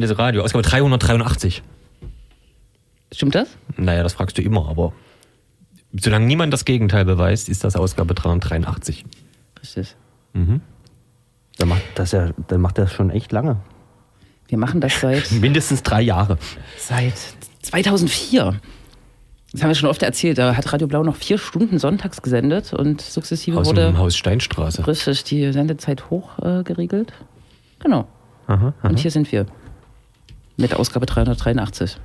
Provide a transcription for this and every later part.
Linksdrehendes Radio, Ausgabe 383. Stimmt das? Naja, das fragst du immer, aber solange niemand das Gegenteil beweist, ist das Ausgabe 383. Richtig. Mhm. Dann macht das ja, dann macht das schon echt lange. Wir machen das seit, Mindestens drei Jahre. seit 2004. Das haben wir schon oft erzählt. Da hat Radio Blau noch vier Stunden sonntags gesendet und sukzessive Aus wurde dem Haus Steinstraße. richtig die Sendezeit hoch äh, geregelt. Genau. Aha, aha. Und hier sind wir. Mit Ausgabe 383.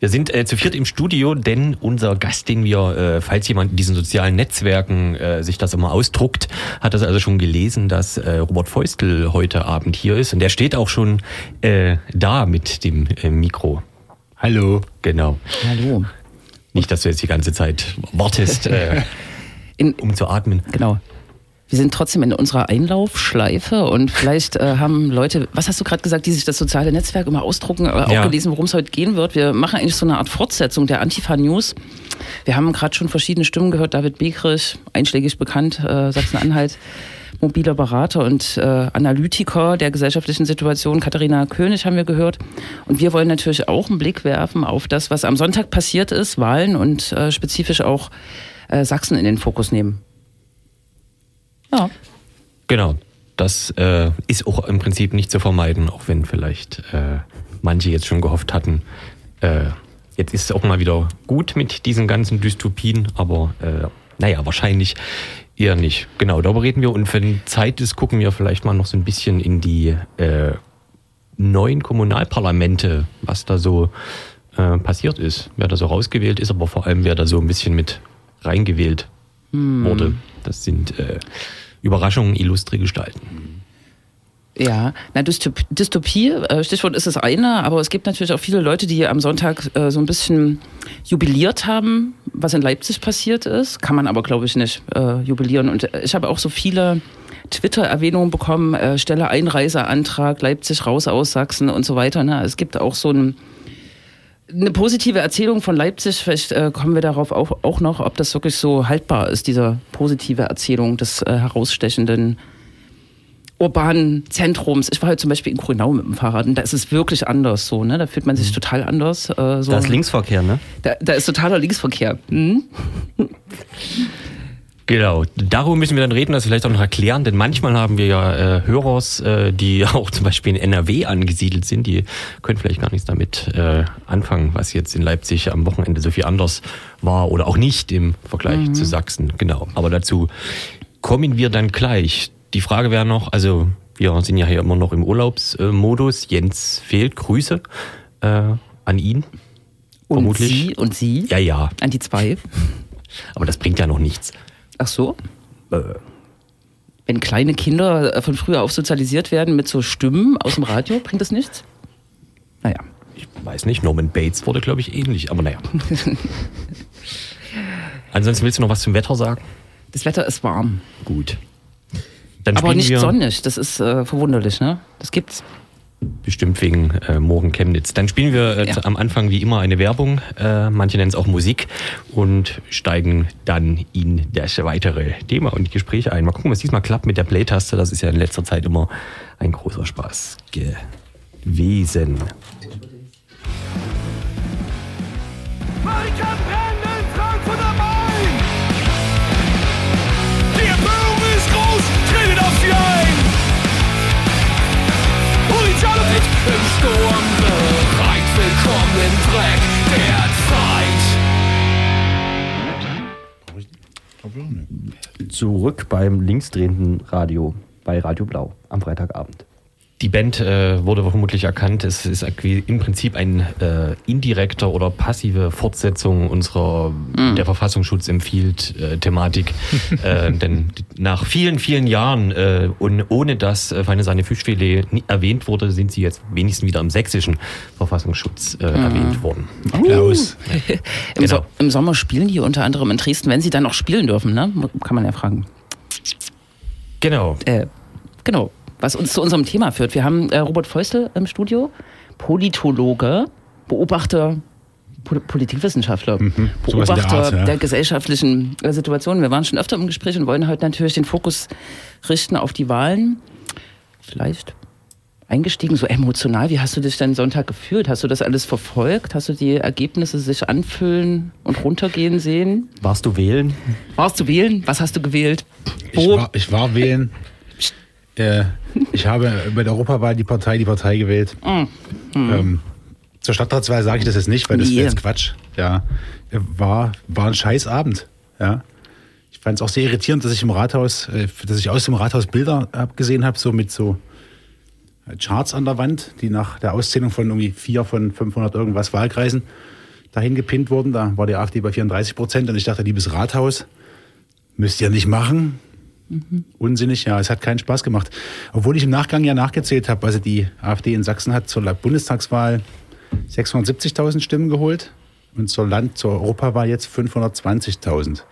Wir sind äh, zu viert im Studio, denn unser Gast, den wir, äh, falls jemand in diesen sozialen Netzwerken äh, sich das immer ausdruckt, hat das also schon gelesen, dass äh, Robert Feustel heute Abend hier ist. Und der steht auch schon äh, da mit dem äh, Mikro. Hallo. Genau. Hallo. Nicht, dass du jetzt die ganze Zeit wartest, äh, In, um zu atmen. genau. Wir sind trotzdem in unserer Einlaufschleife und vielleicht äh, haben Leute, was hast du gerade gesagt, die sich das soziale Netzwerk immer ausdrucken, äh, auch Ja. gelesen, worum es heute gehen wird. Wir machen eigentlich so eine Art Fortsetzung der Antifa-News. Wir haben gerade schon verschiedene Stimmen gehört. David Begrich, einschlägig bekannt, äh, Sachsen-Anhalt, mobiler Berater und äh, Analytiker der gesellschaftlichen Situation. Katharina König haben wir gehört. Und wir wollen natürlich auch einen Blick werfen auf das, was am Sonntag passiert ist, Wahlen und äh, spezifisch auch äh, Sachsen in den Fokus nehmen. Ja. Genau. Das äh, ist auch im Prinzip nicht zu vermeiden, auch wenn vielleicht äh, manche jetzt schon gehofft hatten, äh, jetzt ist es auch mal wieder gut mit diesen ganzen Dystopien, aber äh, naja, wahrscheinlich eher nicht. Genau, darüber reden wir und wenn Zeit ist, gucken wir vielleicht mal noch so ein bisschen in die äh, neuen Kommunalparlamente, was da so äh, passiert ist, wer da so rausgewählt ist, aber vor allem wer da so ein bisschen mit reingewählt wurde. Das sind äh, Überraschungen, illustre Gestalten. Ja, na, Dystop Dystopie, äh, Stichwort ist das eine, aber es gibt natürlich auch viele Leute, die am Sonntag äh, so ein bisschen jubiliert haben, was in Leipzig passiert ist. Kann man aber, glaube ich, nicht äh, jubilieren. Und ich habe auch so viele Twitter-Erwähnungen bekommen, äh, Stelle Einreiseantrag, Leipzig raus aus Sachsen und so weiter. Ne? Es gibt auch so ein, eine positive Erzählung von Leipzig. Vielleicht äh, kommen wir darauf auch, auch noch, ob das wirklich so haltbar ist, diese positive Erzählung des äh, herausstechenden urbanen Zentrums. Ich war heute zum Beispiel in Grünau mit dem Fahrrad und da ist es wirklich anders so. Ne? Da fühlt man sich total anders. Äh, so. Da ist Linksverkehr, ne? Da, da ist totaler Linksverkehr. Mhm. Genau, darüber müssen wir dann reden, das vielleicht auch noch erklären, denn manchmal haben wir ja äh, Hörers, äh, die auch zum Beispiel in NRW angesiedelt sind, die können vielleicht gar nichts damit äh, anfangen, was jetzt in Leipzig am Wochenende so viel anders war oder auch nicht im Vergleich zu Sachsen. Genau, aber dazu kommen wir dann gleich. Die Frage wäre noch, also wir sind ja hier immer noch im Urlaubsmodus, Jens fehlt, Grüße äh, an ihn. Und Vermutlich. Sie und Sie Ja, ja, an die zwei. aber das bringt ja noch nichts. Ach so? Äh, Wenn kleine Kinder äh, von früher auf sozialisiert werden mit so Stimmen aus dem Radio, bringt das nichts? Naja. ich weiß nicht, Norman Bates wurde, glaube ich, ähnlich, aber naja. Ansonsten willst du noch was zum Wetter sagen? Das Wetter ist warm. Gut. Dann Aber nicht sonnig. Das ist äh, verwunderlich, ne? Das gibt's. Bestimmt wegen äh, Morgen Chemnitz. Dann spielen wir äh, Ja. am Anfang wie immer eine Werbung, äh, manche nennen es auch Musik und steigen dann in das weitere Thema und die Gespräche ein. Mal gucken, was diesmal klappt mit der Play-Taste. Das ist ja in letzter Zeit immer ein großer Spaß gewesen. Balkan Im Sturm bereit, willkommen im Dreck der Zeit! Zurück beim linksdrehenden Radio bei Radio Blau am Freitagabend. Die Band äh, wurde vermutlich erkannt. Es ist im Prinzip ein äh, indirekter oder passive Fortsetzung unserer der Verfassungsschutz empfiehlt äh, Thematik. äh, denn nach vielen, vielen Jahren äh, und ohne dass äh, Feine Sahne Fischfilet nie erwähnt wurde, sind sie jetzt wenigstens wieder im sächsischen Verfassungsschutz äh, erwähnt worden. Applaus. Im, Genau. so Im Sommer spielen die unter anderem in Dresden, wenn sie dann noch spielen dürfen, ne? Kann man ja fragen. Genau. Äh, genau. Was uns zu unserem Thema führt. Wir haben äh, Robert Feustel im Studio, Politologe, Beobachter, Pol Politikwissenschaftler, sowas in der Beobachter Art, ja. der gesellschaftlichen äh, Situation. Wir waren schon öfter im Gespräch und wollen heute natürlich den Fokus richten auf die Wahlen. vielleicht eingestiegen, so emotional. Wie hast du dich denn Sonntag gefühlt? Hast du das alles verfolgt? Hast du die Ergebnisse sich anfüllen und runtergehen sehen? Warst du wählen? Warst du wählen? Was hast du gewählt? Ich war, ich war wählen. Äh, ich habe bei der Europawahl die Partei, die Partei gewählt. Ähm, zur Stadtratswahl sage ich das jetzt nicht, weil das Nee. wäre jetzt Quatsch. Ja, war, war ein scheiß Abend. Ja. Ich fand es auch sehr irritierend, dass ich im Rathaus, äh, dass ich aus dem Rathaus Bilder abgesehen habe, so mit so Charts an der Wand, die nach der Auszählung von irgendwie vier von 500 irgendwas Wahlkreisen dahin gepinnt wurden. Da war die AfD bei 34 Prozent und ich dachte, liebes Rathaus, müsst ihr nicht machen. Unsinnig, ja, es hat keinen Spaß gemacht. Obwohl ich im Nachgang ja nachgezählt habe, also die AfD in Sachsen hat zur Bundestagswahl 670.000 Stimmen geholt und zur Land, zur Europawahl jetzt 520.000.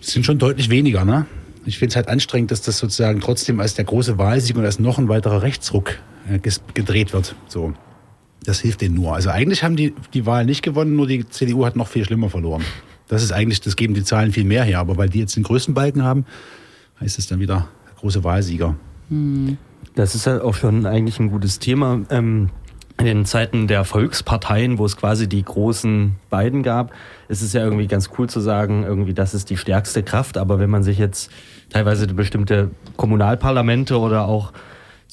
Das sind schon deutlich weniger, ne? Ich finde es halt anstrengend, dass das sozusagen trotzdem als der große Wahlsieg und als noch ein weiterer Rechtsruck äh, gedreht wird. So. Das hilft denen nur. Also eigentlich haben die die Wahl nicht gewonnen, nur die CDU hat noch viel schlimmer verloren. Das ist eigentlich, das geben die Zahlen viel mehr her. Aber weil die jetzt den größten Balken haben, heißt es dann wieder der große Wahlsieger. Das ist ja auch schon eigentlich ein gutes Thema. Ähm, in den Zeiten der Volksparteien, wo es quasi die großen beiden gab, ist es ja irgendwie ganz cool zu sagen, irgendwie das ist die stärkste Kraft. Aber wenn man sich jetzt teilweise bestimmte Kommunalparlamente oder auch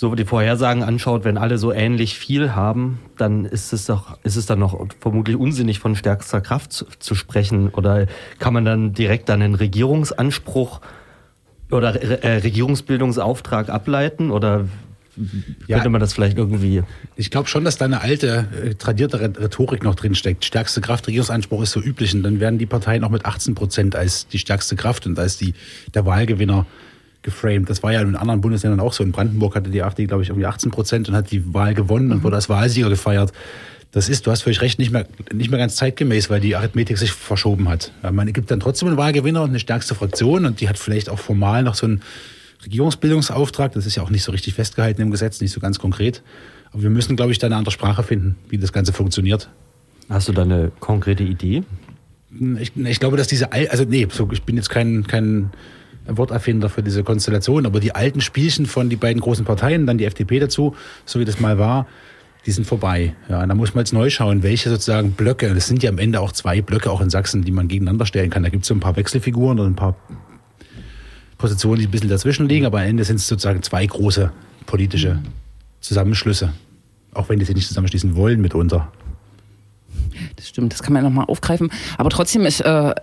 so die Vorhersagen anschaut, wenn alle so ähnlich viel haben, dann ist es doch, ist es dann noch vermutlich unsinnig von stärkster Kraft zu, zu sprechen. Oder kann man dann direkt dann einen Regierungsanspruch oder äh, Regierungsbildungsauftrag ableiten? Oder Ja. könnte man das vielleicht irgendwie. Ich glaube schon, dass da eine alte, äh, tradierte Rhe- Rhetorik noch drin steckt. Stärkste Kraft, Regierungsanspruch ist so üblich. Und dann werden die Parteien auch mit 18 Prozent als die stärkste Kraft und als die, der Wahlgewinner geframed. Das war ja in anderen Bundesländern auch so. In Brandenburg hatte die AfD, glaube ich, irgendwie 18 Prozent und hat die Wahl gewonnen und wurde als Wahlsieger gefeiert. Das ist, du hast völlig recht, nicht mehr, nicht mehr ganz zeitgemäß, weil die Arithmetik sich verschoben hat. Man gibt dann trotzdem einen Wahlgewinner und eine stärkste Fraktion und die hat vielleicht auch formal noch so einen Regierungsbildungsauftrag. Das ist ja auch nicht so richtig festgehalten im Gesetz, nicht so ganz konkret. Aber wir müssen, glaube ich, da eine andere Sprache finden, wie das Ganze funktioniert. Hast du da eine konkrete Idee? Ich, ich glaube, dass diese, Al- also nee, so, ich bin jetzt kein, kein Worterfinder für diese Konstellation, aber die alten Spielchen von die beiden großen Parteien, dann die FDP dazu, so wie das mal war, die sind vorbei. Ja, da muss man jetzt neu schauen, welche sozusagen Blöcke, das sind ja am Ende auch zwei Blöcke auch in Sachsen, die man gegeneinander stellen kann. Da gibt es so ein paar Wechselfiguren und ein paar Positionen, die ein bisschen dazwischen liegen, aber am Ende sind es sozusagen zwei große politische Zusammenschlüsse. Auch wenn die sich nicht zusammenschließen wollen mitunter. Das stimmt, das kann man nochmal aufgreifen. Aber trotzdem, ich äh,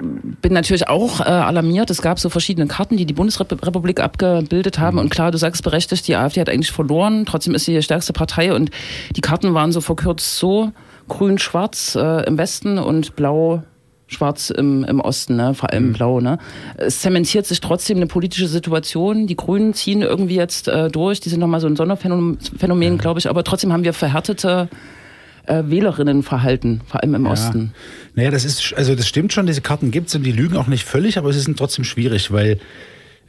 bin natürlich auch äh, alarmiert. Es gab so verschiedene Karten, die die Bundesrepublik abgebildet haben. Und klar, du sagst berechtigt, die AfD hat eigentlich verloren. Trotzdem ist sie die stärkste Partei. Und die Karten waren so verkürzt so grün-schwarz äh, im Westen und blau schwarz im, im Osten, ne? vor allem blau. Ne? Es zementiert sich trotzdem eine politische Situation. Die Grünen ziehen irgendwie jetzt äh, durch. Die sind nochmal so ein Sonderphänomen, Phänomen, glaube ich. Aber trotzdem haben wir verhärtete äh, Wählerinnenverhalten, vor allem im Osten. Naja, das ist, also das stimmt schon, diese Karten gibt's und die lügen auch nicht völlig, aber es ist trotzdem schwierig, weil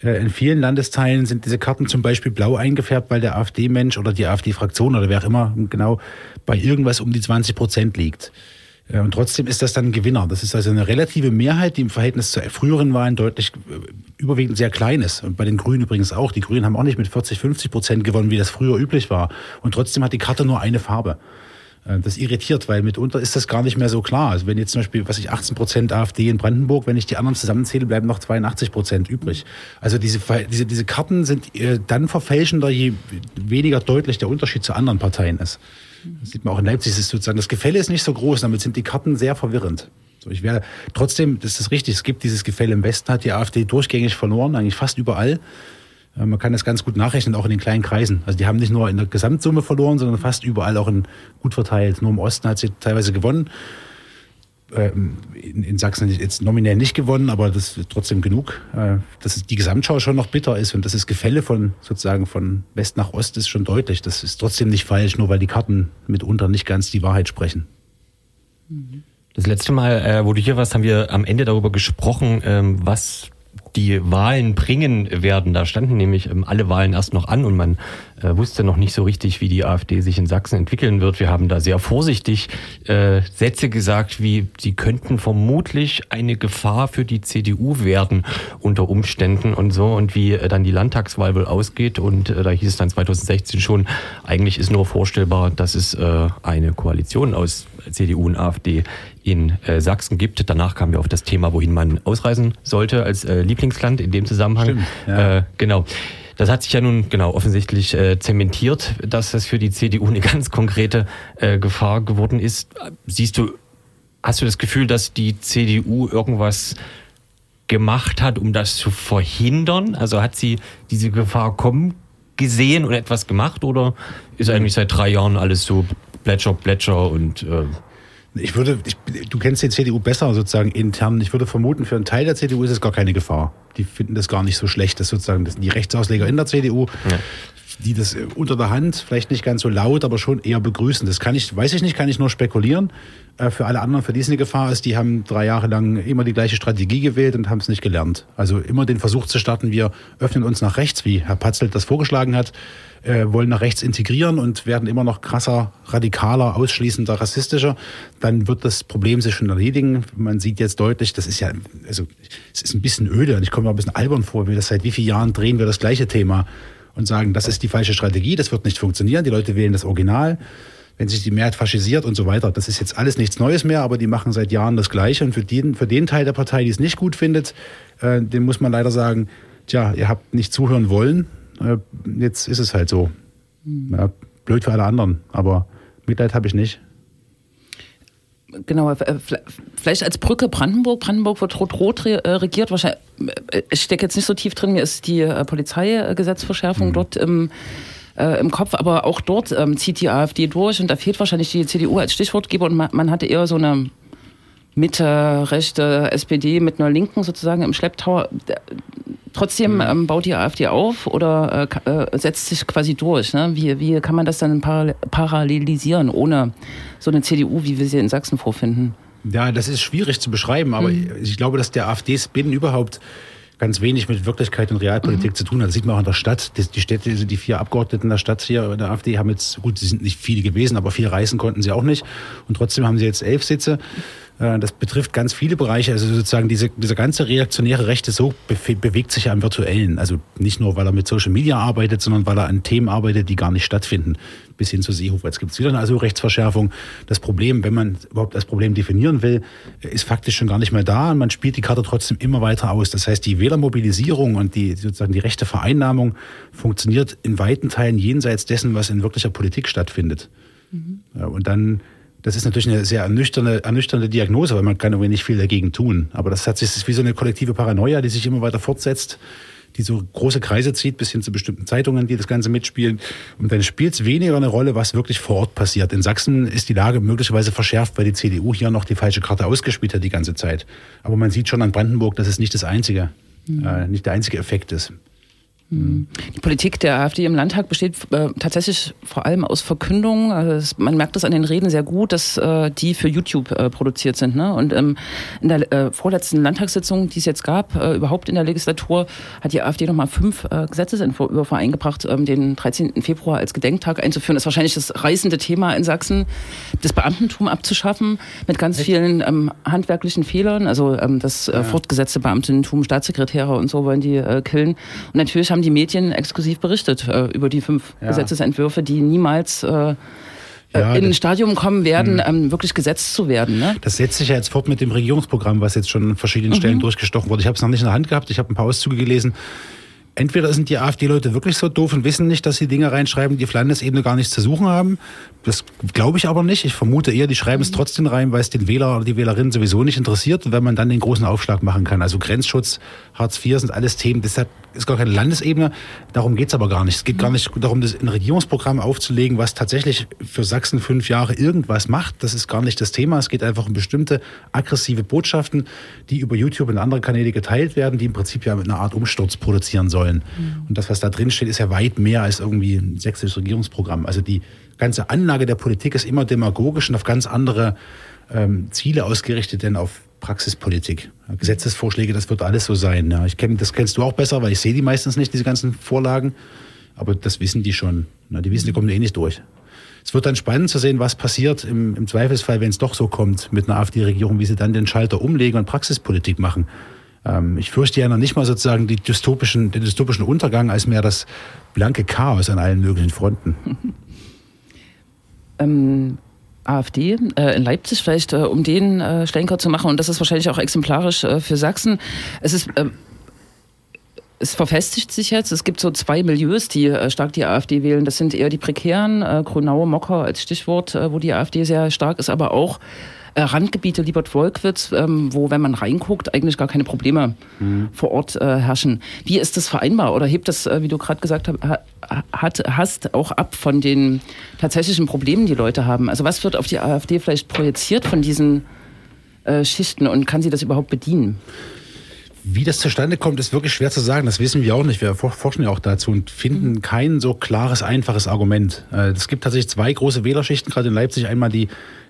äh, in vielen Landesteilen sind diese Karten zum Beispiel blau eingefärbt, weil der AfD-Mensch oder die AfD-Fraktion oder wer auch immer genau bei irgendwas um die 20 Prozent liegt. Äh, Und trotzdem ist das dann ein Gewinner. Das ist also eine relative Mehrheit, die im Verhältnis zu früheren Wahlen deutlich überwiegend sehr klein ist. Und bei den Grünen übrigens auch. Die Grünen haben auch nicht mit 40, 50 Prozent gewonnen, wie das früher üblich war. Und trotzdem hat die Karte nur eine Farbe. Äh, Das irritiert, weil mitunter ist das gar nicht mehr so klar. Also wenn jetzt zum Beispiel, was ich 18 Prozent AfD in Brandenburg, wenn ich die anderen zusammenzähle, bleiben noch 82 Prozent übrig. Also diese, diese, diese Karten sind äh, dann verfälschender, je weniger deutlich der Unterschied zu anderen Parteien ist. Das sieht man auch in Leipzig, ist sozusagen, das Gefälle ist nicht so groß, damit sind die Karten sehr verwirrend. So, ich wäre trotzdem, das ist richtig, es gibt dieses Gefälle im Westen, hat die AfD durchgängig verloren, eigentlich fast überall. Äh, Man kann das ganz gut nachrechnen, auch in den kleinen Kreisen. Also die haben nicht nur in der Gesamtsumme verloren, sondern fast überall auch in, gut verteilt. Nur im Osten hat sie teilweise gewonnen. Ähm, In, in Sachsen jetzt nominell nicht gewonnen, aber das ist trotzdem genug. Äh, Dass die Gesamtschau schon noch bitter ist und dass das Gefälle von sozusagen von West nach Ost ist schon deutlich. Das ist trotzdem nicht falsch, nur weil die Karten mitunter nicht ganz die Wahrheit sprechen. Das letzte Mal, äh, wo du hier warst, haben wir am Ende darüber gesprochen, ähm, was die Wahlen bringen werden. Da standen nämlich ähm, alle Wahlen erst noch an und man äh, wusste noch nicht so richtig, wie die AfD sich in Sachsen entwickeln wird. Wir haben da sehr vorsichtig äh, Sätze gesagt, wie sie könnten vermutlich eine Gefahr für die CDU werden unter Umständen und so und wie äh, dann die Landtagswahl wohl ausgeht und da hieß es dann 2016 schon, eigentlich ist nur vorstellbar, dass es eine Koalition aus CDU und AfD in äh, Sachsen gibt. Danach kamen wir auf das Thema, wohin man ausreisen sollte als äh, Lieblingsland in dem Zusammenhang. Stimmt, ja. äh, genau. Das hat sich ja nun genau offensichtlich äh, zementiert, dass das für die CDU eine ganz konkrete äh, Gefahr geworden ist. Siehst du, hast du das Gefühl, dass die CDU irgendwas gemacht hat, um das zu verhindern? Also hat sie diese Gefahr kommen gesehen und etwas gemacht oder ist eigentlich seit drei Jahren alles so Plätscher, Plätscher und äh, Ich würde, ich, du kennst die CDU besser sozusagen intern. Ich würde vermuten, für einen Teil der CDU ist es gar keine Gefahr. Die finden das gar nicht so schlecht, dass sozusagen das sind die Rechtsausleger in der CDU, Ja. Die das äh, unter der Hand, vielleicht nicht ganz so laut, aber schon eher begrüßen. Das kann ich, weiß ich nicht, kann ich nur spekulieren. Äh, Für alle anderen, für die es eine Gefahr ist, die haben drei Jahre lang immer die gleiche Strategie gewählt und haben es nicht gelernt. Also immer den Versuch zu starten, wir öffnen uns nach rechts, wie Herr Patzelt das vorgeschlagen hat, äh, wollen nach rechts integrieren und werden immer noch krasser, radikaler, ausschließender, rassistischer, dann wird das Problem sich schon erledigen. Man sieht jetzt deutlich, das ist ja, also es ist ein bisschen öde und ich komme mir ein bisschen albern vor, wir das seit wie vielen Jahren drehen wir das gleiche Thema und sagen, das ist die falsche Strategie, das wird nicht funktionieren, die Leute wählen das Original wenn sich die Mehrheit faschisiert und so weiter. Das ist jetzt alles nichts Neues mehr, aber die machen seit Jahren das Gleiche. Und für den, für den Teil der Partei, die es nicht gut findet, äh, dem muss man leider sagen, tja, ihr habt nicht zuhören wollen. Äh, jetzt ist es halt so. Ja, blöd für alle anderen, aber Mitleid habe ich nicht. Genau, äh, vielleicht als Brücke Brandenburg. Brandenburg wird rot-rot äh, regiert. Wahrscheinlich, äh, ich stecke jetzt nicht so tief drin, mir ist die Polizeigesetzverschärfung dort im, äh, im Kopf, aber auch dort ähm, zieht die AfD durch und da fehlt wahrscheinlich die CDU als Stichwortgeber und man, man hatte eher so eine Mitte, rechte SPD mit einer Linken sozusagen im Schlepptau. Trotzdem ähm, baut die AfD auf oder äh, äh, setzt sich quasi durch. Ne? Wie, wie kann man das dann parallel- parallelisieren, ohne so eine CDU, wie wir sie in Sachsen vorfinden? Ja, das ist schwierig zu beschreiben, aber ich glaube, dass der AfD-Spin überhaupt ganz wenig mit Wirklichkeit und Realpolitik zu tun hat. Das sieht man auch in der Stadt. Die, Städte, also die vier Abgeordneten der Stadt hier in der AfD haben jetzt, gut, sie sind nicht viele gewesen, aber viel reißen konnten sie auch nicht. Und trotzdem haben sie jetzt elf Sitze. Äh, Das betrifft ganz viele Bereiche. Also sozusagen diese, dieser ganze reaktionäre Rechte so befe- bewegt sich ja im Virtuellen. Also nicht nur, weil er mit Social Media arbeitet, sondern weil er an Themen arbeitet, die gar nicht stattfinden. Bis hin zu Seehofer. Jetzt gibt es wieder eine Asylrechtsverschärfung. Das Problem, wenn man überhaupt das Problem definieren will, ist faktisch schon gar nicht mehr da. Und man spielt die Karte trotzdem immer weiter aus. Das heißt, die Wählermobilisierung und die sozusagen die rechte Vereinnahmung funktioniert in weiten Teilen jenseits dessen, was in wirklicher Politik stattfindet. Ja, und dann, das ist natürlich eine sehr ernüchternde, ernüchternde Diagnose, weil man kann irgendwie nicht viel dagegen tun. Aber das hat sich, das ist wie so eine kollektive Paranoia, die sich immer weiter fortsetzt, die so große Kreise zieht, bis hin zu bestimmten Zeitungen, die das Ganze mitspielen. Und dann spielt es weniger eine Rolle, was wirklich vor Ort passiert. In Sachsen ist die Lage möglicherweise verschärft, weil die CDU hier noch die falsche Karte ausgespielt hat die ganze Zeit. Aber man sieht schon an Brandenburg, dass es nicht das einzige, äh, nicht der einzige Effekt ist. Die Politik der AfD im Landtag besteht äh, tatsächlich vor allem aus Verkündungen. Also es, man merkt das an den Reden sehr gut, dass äh, die für YouTube äh, produziert sind. Ne? Und ähm, in der äh, vorletzten Landtagssitzung, die es jetzt gab, äh, überhaupt in der Legislatur, hat die AfD nochmal fünf äh, Gesetzesentwürfe eingebracht, ähm, den 13. Februar als Gedenktag einzuführen. Das ist wahrscheinlich das reißende Thema in Sachsen, das Beamtentum abzuschaffen mit ganz vielen ähm, handwerklichen Fehlern. Also ähm, das äh, fortgesetzte Beamtentum, Staatssekretäre und so wollen die killen. Und natürlich haben die Medien exklusiv berichtet äh, über die fünf Ja. Gesetzesentwürfe, die niemals äh, Ja, äh, in ein Stadium kommen werden, ähm, wirklich gesetzt zu werden. Ne? Das setzt sich ja jetzt fort mit dem Regierungsprogramm, was jetzt schon an verschiedenen Stellen durchgestochen wurde. Ich habe es noch nicht in der Hand gehabt, ich habe ein paar Auszüge gelesen. Entweder sind die AfD-Leute wirklich so doof und wissen nicht, dass sie Dinge reinschreiben, die auf Landesebene gar nichts zu suchen haben. Das glaube ich aber nicht. Ich vermute eher, die schreiben es trotzdem rein, weil es den Wähler oder die Wählerin sowieso nicht interessiert wenn man dann den großen Aufschlag machen kann. Also Grenzschutz, Hartz IV sind alles Themen. Deshalb ist gar keine Landesebene. Darum geht's aber gar nicht. Es geht gar nicht darum, das in ein Regierungsprogramm aufzulegen, was tatsächlich für Sachsen fünf Jahre irgendwas macht. Das ist gar nicht das Thema. Es geht einfach um bestimmte aggressive Botschaften, die über YouTube und andere Kanäle geteilt werden, die im Prinzip ja eine Art Umsturz produzieren sollen. Und das, was da drin steht, ist ja weit mehr als irgendwie ein sächsisches Regierungsprogramm. Also die ganze Anlage der Politik ist immer demagogisch und auf ganz andere ähm, Ziele ausgerichtet, denn auf Praxispolitik. Gesetzesvorschläge, das wird alles so sein. Ja. Ich kenn, das kennst du auch besser, weil ich sehe die meistens nicht, diese ganzen Vorlagen. Aber das wissen die schon. Ja, die wissen, die kommen eh nicht durch. Es wird dann spannend zu sehen, was passiert im, im Zweifelsfall, wenn es doch so kommt mit einer AfD-Regierung, wie sie dann den Schalter umlegen und Praxispolitik machen. Ähm, ich fürchte ja noch nicht mal sozusagen die dystopischen, den dystopischen Untergang als mehr das blanke Chaos an allen möglichen Fronten. ähm, AfD äh, in Leipzig, vielleicht äh, um den äh, Schlenker zu machen, und das ist wahrscheinlich auch exemplarisch äh, für Sachsen. Es ist ähm, es verfestigt sich jetzt. Es gibt so zwei Milieus, die äh, stark die AfD wählen. Das sind eher die prekären, äh, Grunau, Mocker als Stichwort, äh, wo die AfD sehr stark ist, aber auch äh, Randgebiete, Liebert-Wolkwitz, ähm, wo, wenn man reinguckt, eigentlich gar keine Probleme mhm. vor Ort äh, herrschen. Wie ist das vereinbar? Oder hebt das, äh, wie du gerade gesagt hab, hat, hast, auch ab von den tatsächlichen Problemen, die Leute haben? Also was wird auf die AfD vielleicht projiziert von diesen äh, Schichten und kann sie das überhaupt bedienen? Wie das zustande kommt, ist wirklich schwer zu sagen. Das wissen wir auch nicht. Wir forschen ja auch dazu und finden mhm. kein so klares, einfaches Argument. Äh, es gibt tatsächlich zwei große Wählerschichten, gerade in Leipzig. Einmal die,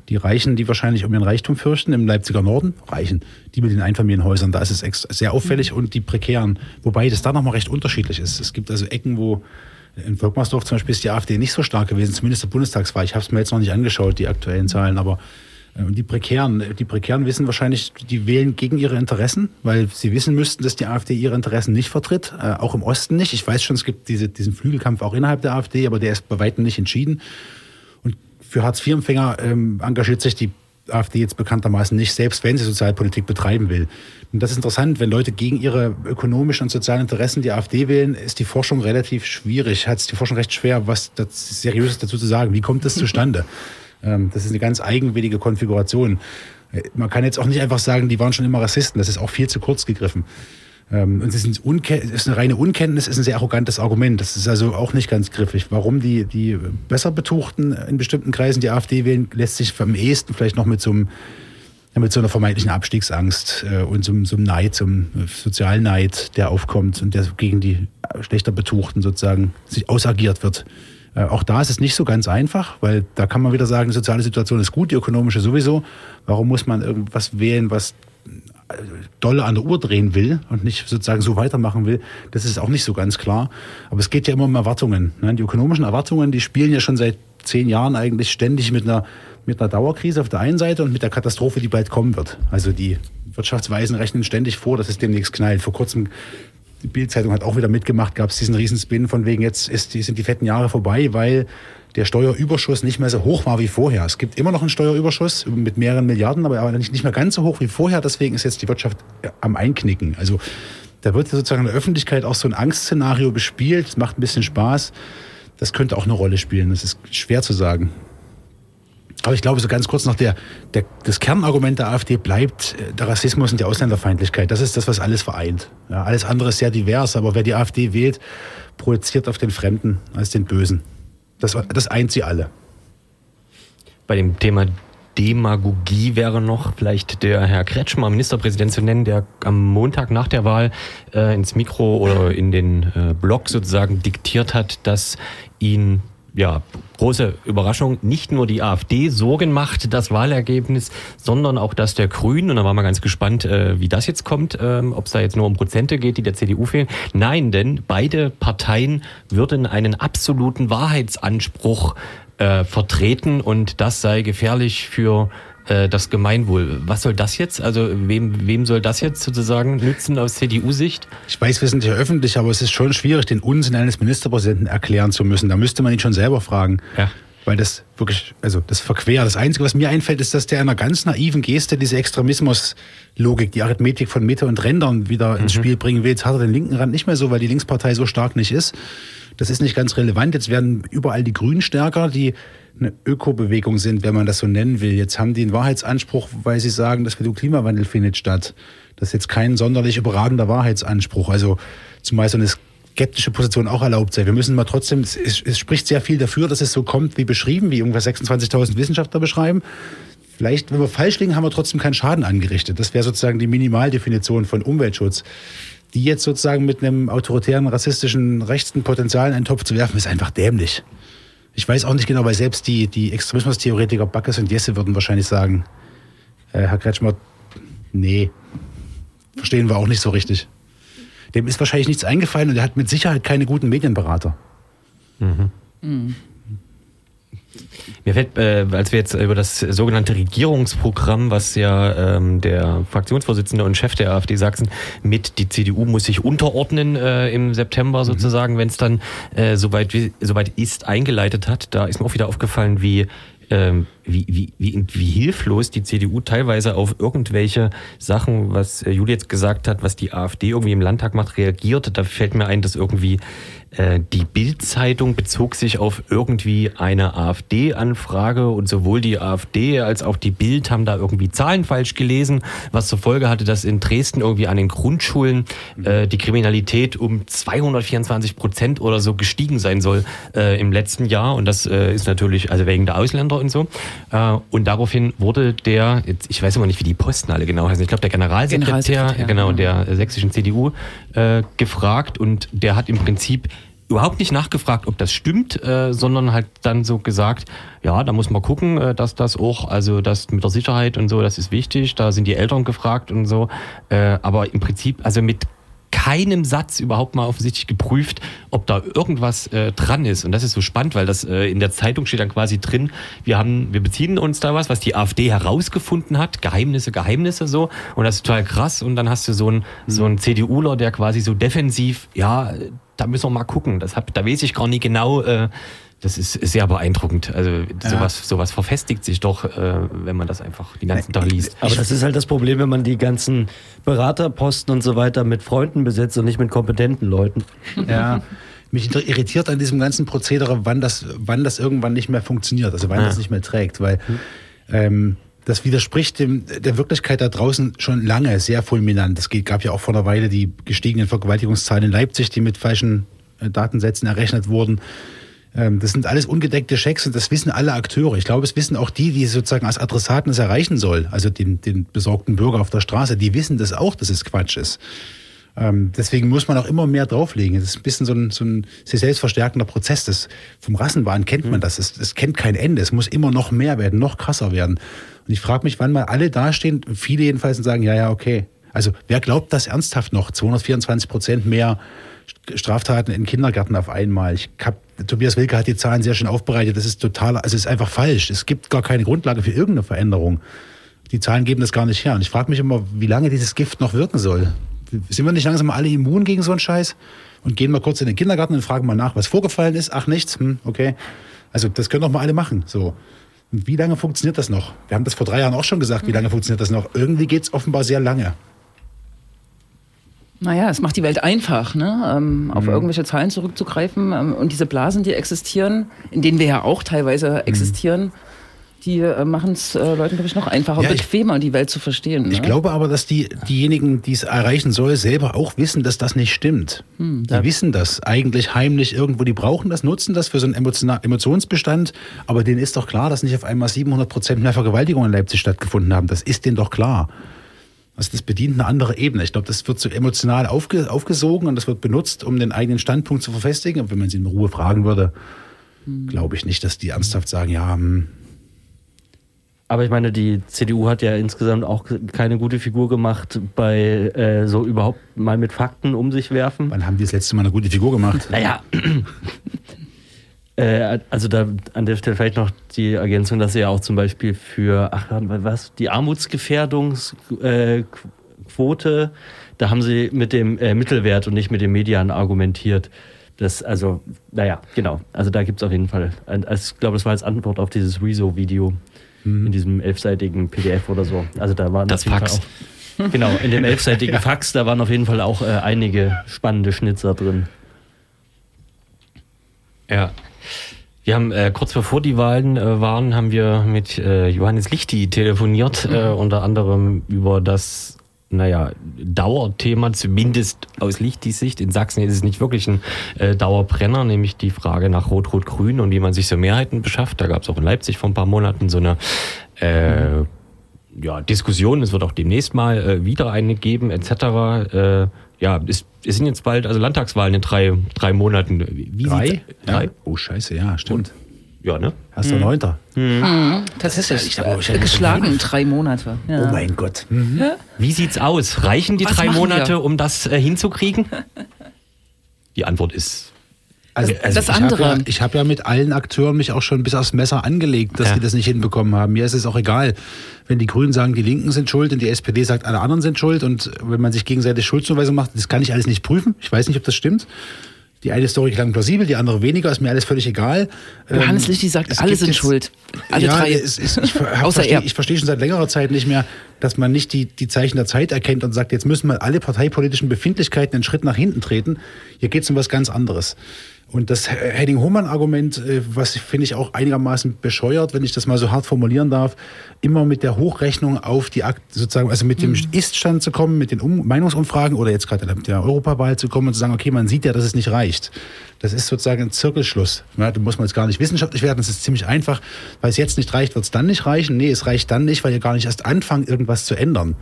die Reichen, die wahrscheinlich um ihren Reichtum fürchten, im Leipziger Norden. Reichen, die mit den Einfamilienhäusern, da ist es sehr auffällig. Mhm. Und die Prekären, wobei das da nochmal recht unterschiedlich ist. Es gibt also Ecken, wo in Volkmarsdorf zum Beispiel ist die AfD nicht so stark gewesen, zumindest der Bundestagswahl. Ich habe es mir jetzt noch nicht angeschaut, die aktuellen Zahlen, aber und die Prekären, die Prekären wissen wahrscheinlich, die wählen gegen ihre Interessen, weil sie wissen müssten, dass die AfD ihre Interessen nicht vertritt, äh, auch im Osten nicht. Ich weiß schon, es gibt diese, diesen Flügelkampf auch innerhalb der AfD, aber der ist bei weitem nicht entschieden. Und für Hartz-IV-Empfänger ähm, engagiert sich die AfD jetzt bekanntermaßen nicht, selbst wenn sie Sozialpolitik betreiben will. Und das ist interessant, wenn Leute gegen ihre ökonomischen und sozialen Interessen die AfD wählen, ist die Forschung relativ schwierig, hat es die Forschung recht schwer, was Seriöses dazu zu sagen. Wie kommt das zustande? Ähm, das ist eine ganz eigenwillige Konfiguration. Äh, man kann jetzt auch nicht einfach sagen, die waren schon immer Rassisten. Das ist auch viel zu kurz gegriffen. Ähm, und es ist, ist, eine reine Unkenntnis, ist ein sehr arrogantes Argument. Das ist also auch nicht ganz griffig. Warum die, die besser Betuchten in bestimmten Kreisen die AfD wählen, lässt sich am ehesten vielleicht noch mit so einem mit so einer vermeintlichen Abstiegsangst äh, und so, einem Neid, so einem Sozialneid, der aufkommt und der gegen die schlechter Betuchten sozusagen sich ausagiert wird. Äh, auch da ist es nicht so ganz einfach, weil da kann man wieder sagen, die soziale Situation ist gut, die ökonomische sowieso. Warum muss man irgendwas wählen, was äh, dolle an der Uhr drehen will und nicht sozusagen so weitermachen will, das ist auch nicht so ganz klar. Aber es geht ja immer um Erwartungen. Ne? Die ökonomischen Erwartungen, die spielen ja schon seit zehn Jahren eigentlich ständig mit einer, mit einer Dauerkrise auf der einen Seite und mit der Katastrophe, die bald kommen wird. Also die Wirtschaftsweisen rechnen ständig vor, dass es demnächst knallt. Vor kurzem die Bildzeitung hat auch wieder mitgemacht, gab es diesen Riesenspin von wegen, jetzt ist, sind die fetten Jahre vorbei, weil der Steuerüberschuss nicht mehr so hoch war wie vorher. Es gibt immer noch einen Steuerüberschuss mit mehreren Milliarden, aber nicht, mehr ganz so hoch wie vorher. Deswegen ist jetzt die Wirtschaft am Einknicken. Also da wird sozusagen in der Öffentlichkeit auch so ein Angstszenario bespielt. Das macht ein bisschen Spaß. Das könnte auch eine Rolle spielen. Das ist schwer zu sagen. Aber ich glaube, so ganz kurz noch, der, der, das Kernargument der AfD bleibt äh, der Rassismus und die Ausländerfeindlichkeit. Das ist das, was alles vereint. Ja, alles andere ist sehr divers, aber wer die AfD wählt, projiziert auf den Fremden als den Bösen. Das, das eint sie alle. Bei dem Thema Demagogie wäre noch vielleicht der Herr Kretschmer, Ministerpräsident, zu nennen, der am Montag nach der Wahl äh, ins Mikro oder in den äh, Blog sozusagen diktiert hat, dass ihn ja, große Überraschung, nicht nur die AfD Sorgen macht, das Wahlergebnis, sondern auch das der Grünen. Und da waren wir ganz gespannt, äh, wie das jetzt kommt, ähm, ob es da jetzt nur um Prozente geht, die der CDU fehlen. Nein, denn beide Parteien würden einen absoluten Wahrheitsanspruch äh, vertreten und das sei gefährlich für äh, das Gemeinwohl. Was soll das jetzt? Also wem, wem soll das jetzt sozusagen nützen aus CDU-Sicht? Ich weiß, wir sind ja öffentlich, aber es ist schon schwierig, den Unsinn eines Ministerpräsidenten erklären zu müssen. Da müsste man ihn schon selber fragen. Ja. Weil das wirklich, also das verquer. Das Einzige, was mir einfällt, ist, dass der in einer ganz naiven Geste diese Extremismus-Logik, die Arithmetik von Mitte und Rändern wieder mhm. ins Spiel bringen will. Jetzt hat er den linken Rand nicht mehr so, weil die Linkspartei so stark nicht ist. Das ist nicht ganz relevant. Jetzt werden überall die Grünen stärker, die eine Ökobewegung sind, wenn man das so nennen will. Jetzt haben die einen Wahrheitsanspruch, weil sie sagen, das Klimawandel findet statt. Das ist jetzt kein sonderlich überragender Wahrheitsanspruch. Also zumal so eine skeptische Position auch erlaubt sei. Wir müssen mal trotzdem, es, es spricht sehr viel dafür, dass es so kommt wie beschrieben, wie ungefähr 26.000 Wissenschaftler beschreiben. Vielleicht, wenn wir falsch liegen, haben wir trotzdem keinen Schaden angerichtet. Das wäre sozusagen die Minimaldefinition von Umweltschutz. Die jetzt sozusagen mit einem autoritären, rassistischen, rechten Potenzial in einen Topf zu werfen, ist einfach dämlich. Ich weiß auch nicht genau, weil selbst die, die Extremismustheoretiker Backes und Jesse würden wahrscheinlich sagen, äh, Herr Kretschmer, Nee. Verstehen wir auch nicht so richtig. Dem ist wahrscheinlich nichts eingefallen und er hat mit Sicherheit keine guten Medienberater. Mir fällt, äh, als wir jetzt über das sogenannte Regierungsprogramm, was ja ähm, der Fraktionsvorsitzende und Chef der AfD Sachsen mit, die CDU muss sich unterordnen äh, im September sozusagen, wenn es dann äh, soweit, wie- soweit ist, eingeleitet hat. Da ist mir auch wieder aufgefallen, wie ähm, wie, wie, wie, wie hilflos die CDU teilweise auf irgendwelche Sachen, was äh, Juli jetzt gesagt hat, was die AfD irgendwie im Landtag macht, reagiert. Da fällt mir ein, dass irgendwie äh, die Bild-Zeitung bezog sich auf irgendwie eine AfD-Anfrage und sowohl die AfD als auch die Bild haben da irgendwie Zahlen falsch gelesen, was zur Folge hatte, dass in Dresden irgendwie an den Grundschulen äh, die Kriminalität um 224 Prozent oder so gestiegen sein soll äh, im letzten Jahr. Und das äh, ist natürlich also wegen der Ausländer und so. Äh, und daraufhin wurde der, jetzt, ich weiß immer nicht, wie die Posten alle genau heißen, ich glaube der Generalsekretär, Generalsekretär, genau, ja. der sächsischen CDU äh, gefragt und der hat im Prinzip überhaupt nicht nachgefragt, ob das stimmt, äh, sondern halt dann so gesagt, ja, da muss man gucken, äh, dass das auch, also das mit der Sicherheit und so, das ist wichtig, da sind die Eltern gefragt und so, äh, aber im Prinzip, also mit keinem Satz überhaupt mal offensichtlich geprüft, ob da irgendwas äh, dran ist. Und das ist so spannend, weil das äh, in der Zeitung steht dann quasi drin, wir haben, wir beziehen uns da was, was die AfD herausgefunden hat, Geheimnisse, Geheimnisse so. Und das ist total krass. Und dann hast du so einen, so einen CDUler, der quasi so defensiv, ja, da müssen wir mal gucken. Das hab, da weiß ich gar nicht genau, äh, das ist sehr beeindruckend. Also sowas, sowas verfestigt sich doch, äh, wenn man das einfach den ganzen Tag liest. Aber das ist halt das Problem, wenn man die ganzen Beraterposten und so weiter mit Freunden besetzt und nicht mit kompetenten Leuten. Ja. Mich irritiert an diesem ganzen Prozedere, wann das, wann das irgendwann nicht mehr funktioniert, also wann Ja. das nicht mehr trägt, weil ähm, das widerspricht dem, der Wirklichkeit da draußen schon lange sehr fulminant. Es geht- gab ja auch vor einer Weile die gestiegenen Vergewaltigungszahlen in Leipzig, die mit falschen äh, Datensätzen errechnet wurden. Ähm, das sind alles ungedeckte Schecks und das wissen alle Akteure. Ich glaube, es wissen auch die, die sozusagen als Adressaten es erreichen soll, also den, den besorgten Bürger auf der Straße, die wissen das auch, dass es Quatsch ist. Ähm, deswegen muss man auch immer mehr drauflegen. Das ist ein bisschen so ein, so ein sich selbst verstärkender Prozess. Das, vom Rassenwahn kennt man das. Es, es kennt kein Ende. Es muss immer noch mehr werden, noch krasser werden. Und ich frage mich, wann mal alle dastehen, viele jedenfalls, und sagen, ja, ja, okay. Also wer glaubt das ernsthaft noch? 224 Prozent mehr Straftaten in Kindergärten auf einmal. Ich hab, Tobias Wilke hat die Zahlen sehr schön aufbereitet. Das ist total, also es ist einfach falsch. Es gibt gar keine Grundlage für irgendeine Veränderung. Die Zahlen geben das gar nicht her. Und ich frage mich immer, wie lange dieses Gift noch wirken soll. Sind wir nicht langsam alle immun gegen so einen Scheiß? Und gehen mal kurz in den Kindergarten und fragen mal nach, was vorgefallen ist. Ach, nichts. Hm, okay. Also, das können doch mal alle machen. So. Und wie lange funktioniert das noch? Wir haben das vor drei Jahren auch schon gesagt. Wie lange funktioniert das noch? Irgendwie geht es offenbar sehr lange. Naja, es macht die Welt einfach, ne? ähm, Mhm. auf irgendwelche Zahlen zurückzugreifen. Ähm, und diese Blasen, die existieren, in denen wir ja auch Mhm. teilweise existieren, die äh, machen es äh, Leuten, glaube ich, noch einfacher Ja, ich- bequemer, die Welt zu verstehen. Ich ne? glaube aber, dass die, diejenigen, die es erreichen soll, selber auch wissen, dass das nicht stimmt. die wissen das eigentlich heimlich irgendwo. Die brauchen das, nutzen das für so einen emotiona- Emotionsbestand. Aber denen ist doch klar, dass nicht auf einmal 700 Prozent mehr Vergewaltigungen in Leipzig stattgefunden haben. Das ist denen doch klar. Also das bedient eine andere Ebene. Ich glaube, das wird so emotional aufge, aufgesogen und das wird benutzt, um den eigenen Standpunkt zu verfestigen. Und wenn man sie in Ruhe fragen würde, glaube ich nicht, dass die ernsthaft sagen, ja, hm, Aber ich meine, die CDU hat ja insgesamt auch keine gute Figur gemacht bei äh, so überhaupt mal mit Fakten um sich werfen. wann haben die das letzte Mal eine gute Figur gemacht? Naja. äh, also da an der Stelle vielleicht noch die Ergänzung, dass sie ja auch zum Beispiel für, ach was, die Armutsgefährdungsquote, äh, Quote, da haben sie mit dem äh, Mittelwert und nicht mit dem Median argumentiert. Das, also, naja, genau. Also da gibt es auf jeden Fall, also ich glaube, das war als Antwort auf dieses Rezo-Video in diesem elfseitigen PDF oder so. Also da waren Das auf jeden Fax. Fall auch, genau, in dem elfseitigen Fax, da waren auf jeden Fall auch äh, einige spannende Schnitzer drin. Ja. Wir haben äh, kurz bevor die Wahlen äh, waren, haben wir mit äh, Johannes Lichti telefoniert, äh, unter anderem über das, naja, Dauerthema, zumindest aus Lichtis Sicht. In Sachsen ist es nicht wirklich ein äh, Dauerbrenner, nämlich die Frage nach Rot-Rot-Grün und wie man sich so Mehrheiten beschafft. Da gab es auch in Leipzig vor ein paar Monaten so eine äh, ja, Diskussion. Es wird auch demnächst mal äh, wieder eine geben, etc. Äh, ja, es, es sind jetzt bald also Landtagswahlen in drei, drei Monaten. Wie Drei? drei? Ja. Oh, scheiße, ja, stimmt. Ja, ne? Erster Neunter. Tatsächlich. Ich aber- ich hätte- geschlagen drei Monate. Ja. Oh mein Gott. Mhm. Wie sieht's aus? Reichen die Was drei Monate, wir? um das äh, hinzukriegen? Die Antwort ist Also, Das ich habe andere. ja, ich hab ja mit allen Akteuren mich auch schon bis aufs Messer angelegt, dass Ja. die das nicht hinbekommen haben. Mir ist es auch egal, wenn die Grünen sagen, die Linken sind schuld und die SPD sagt, alle anderen sind schuld. Und wenn man sich gegenseitig Schuldzuweisung macht, das kann ich alles nicht prüfen. Ich weiß nicht, ob das stimmt. Die eine Story klang plausibel, die andere weniger, ist mir alles völlig egal. Johannes Ähm, Lichty sagt, alle sind jetzt- schuld. Alle ja, drei. Es, es, ich Außer versteh, er. ich verstehe schon seit längerer Zeit nicht mehr, dass man nicht die, die Zeichen der Zeit erkennt und sagt, jetzt müssen mal alle parteipolitischen Befindlichkeiten einen Schritt nach hinten treten. Hier geht es um was ganz anderes. Und das Henning-Hohmann-Argument, äh, was finde ich auch einigermaßen bescheuert, wenn ich das mal so hart formulieren darf, immer mit der Hochrechnung auf die Akt, sozusagen, also mit dem Ist-Stand zu kommen, mit den um Meinungsumfragen oder jetzt gerade mit der Europawahl zu kommen und zu sagen, okay, man sieht ja, dass es nicht reicht. Das ist sozusagen ein Zirkelschluss. Ja, da muss man jetzt gar nicht wissenschaftlich werden, das ist ziemlich einfach. Weil es jetzt nicht reicht, wird es dann nicht reichen. Nee, es reicht dann nicht, weil ihr gar nicht erst anfangt, irgendwas zu ändern.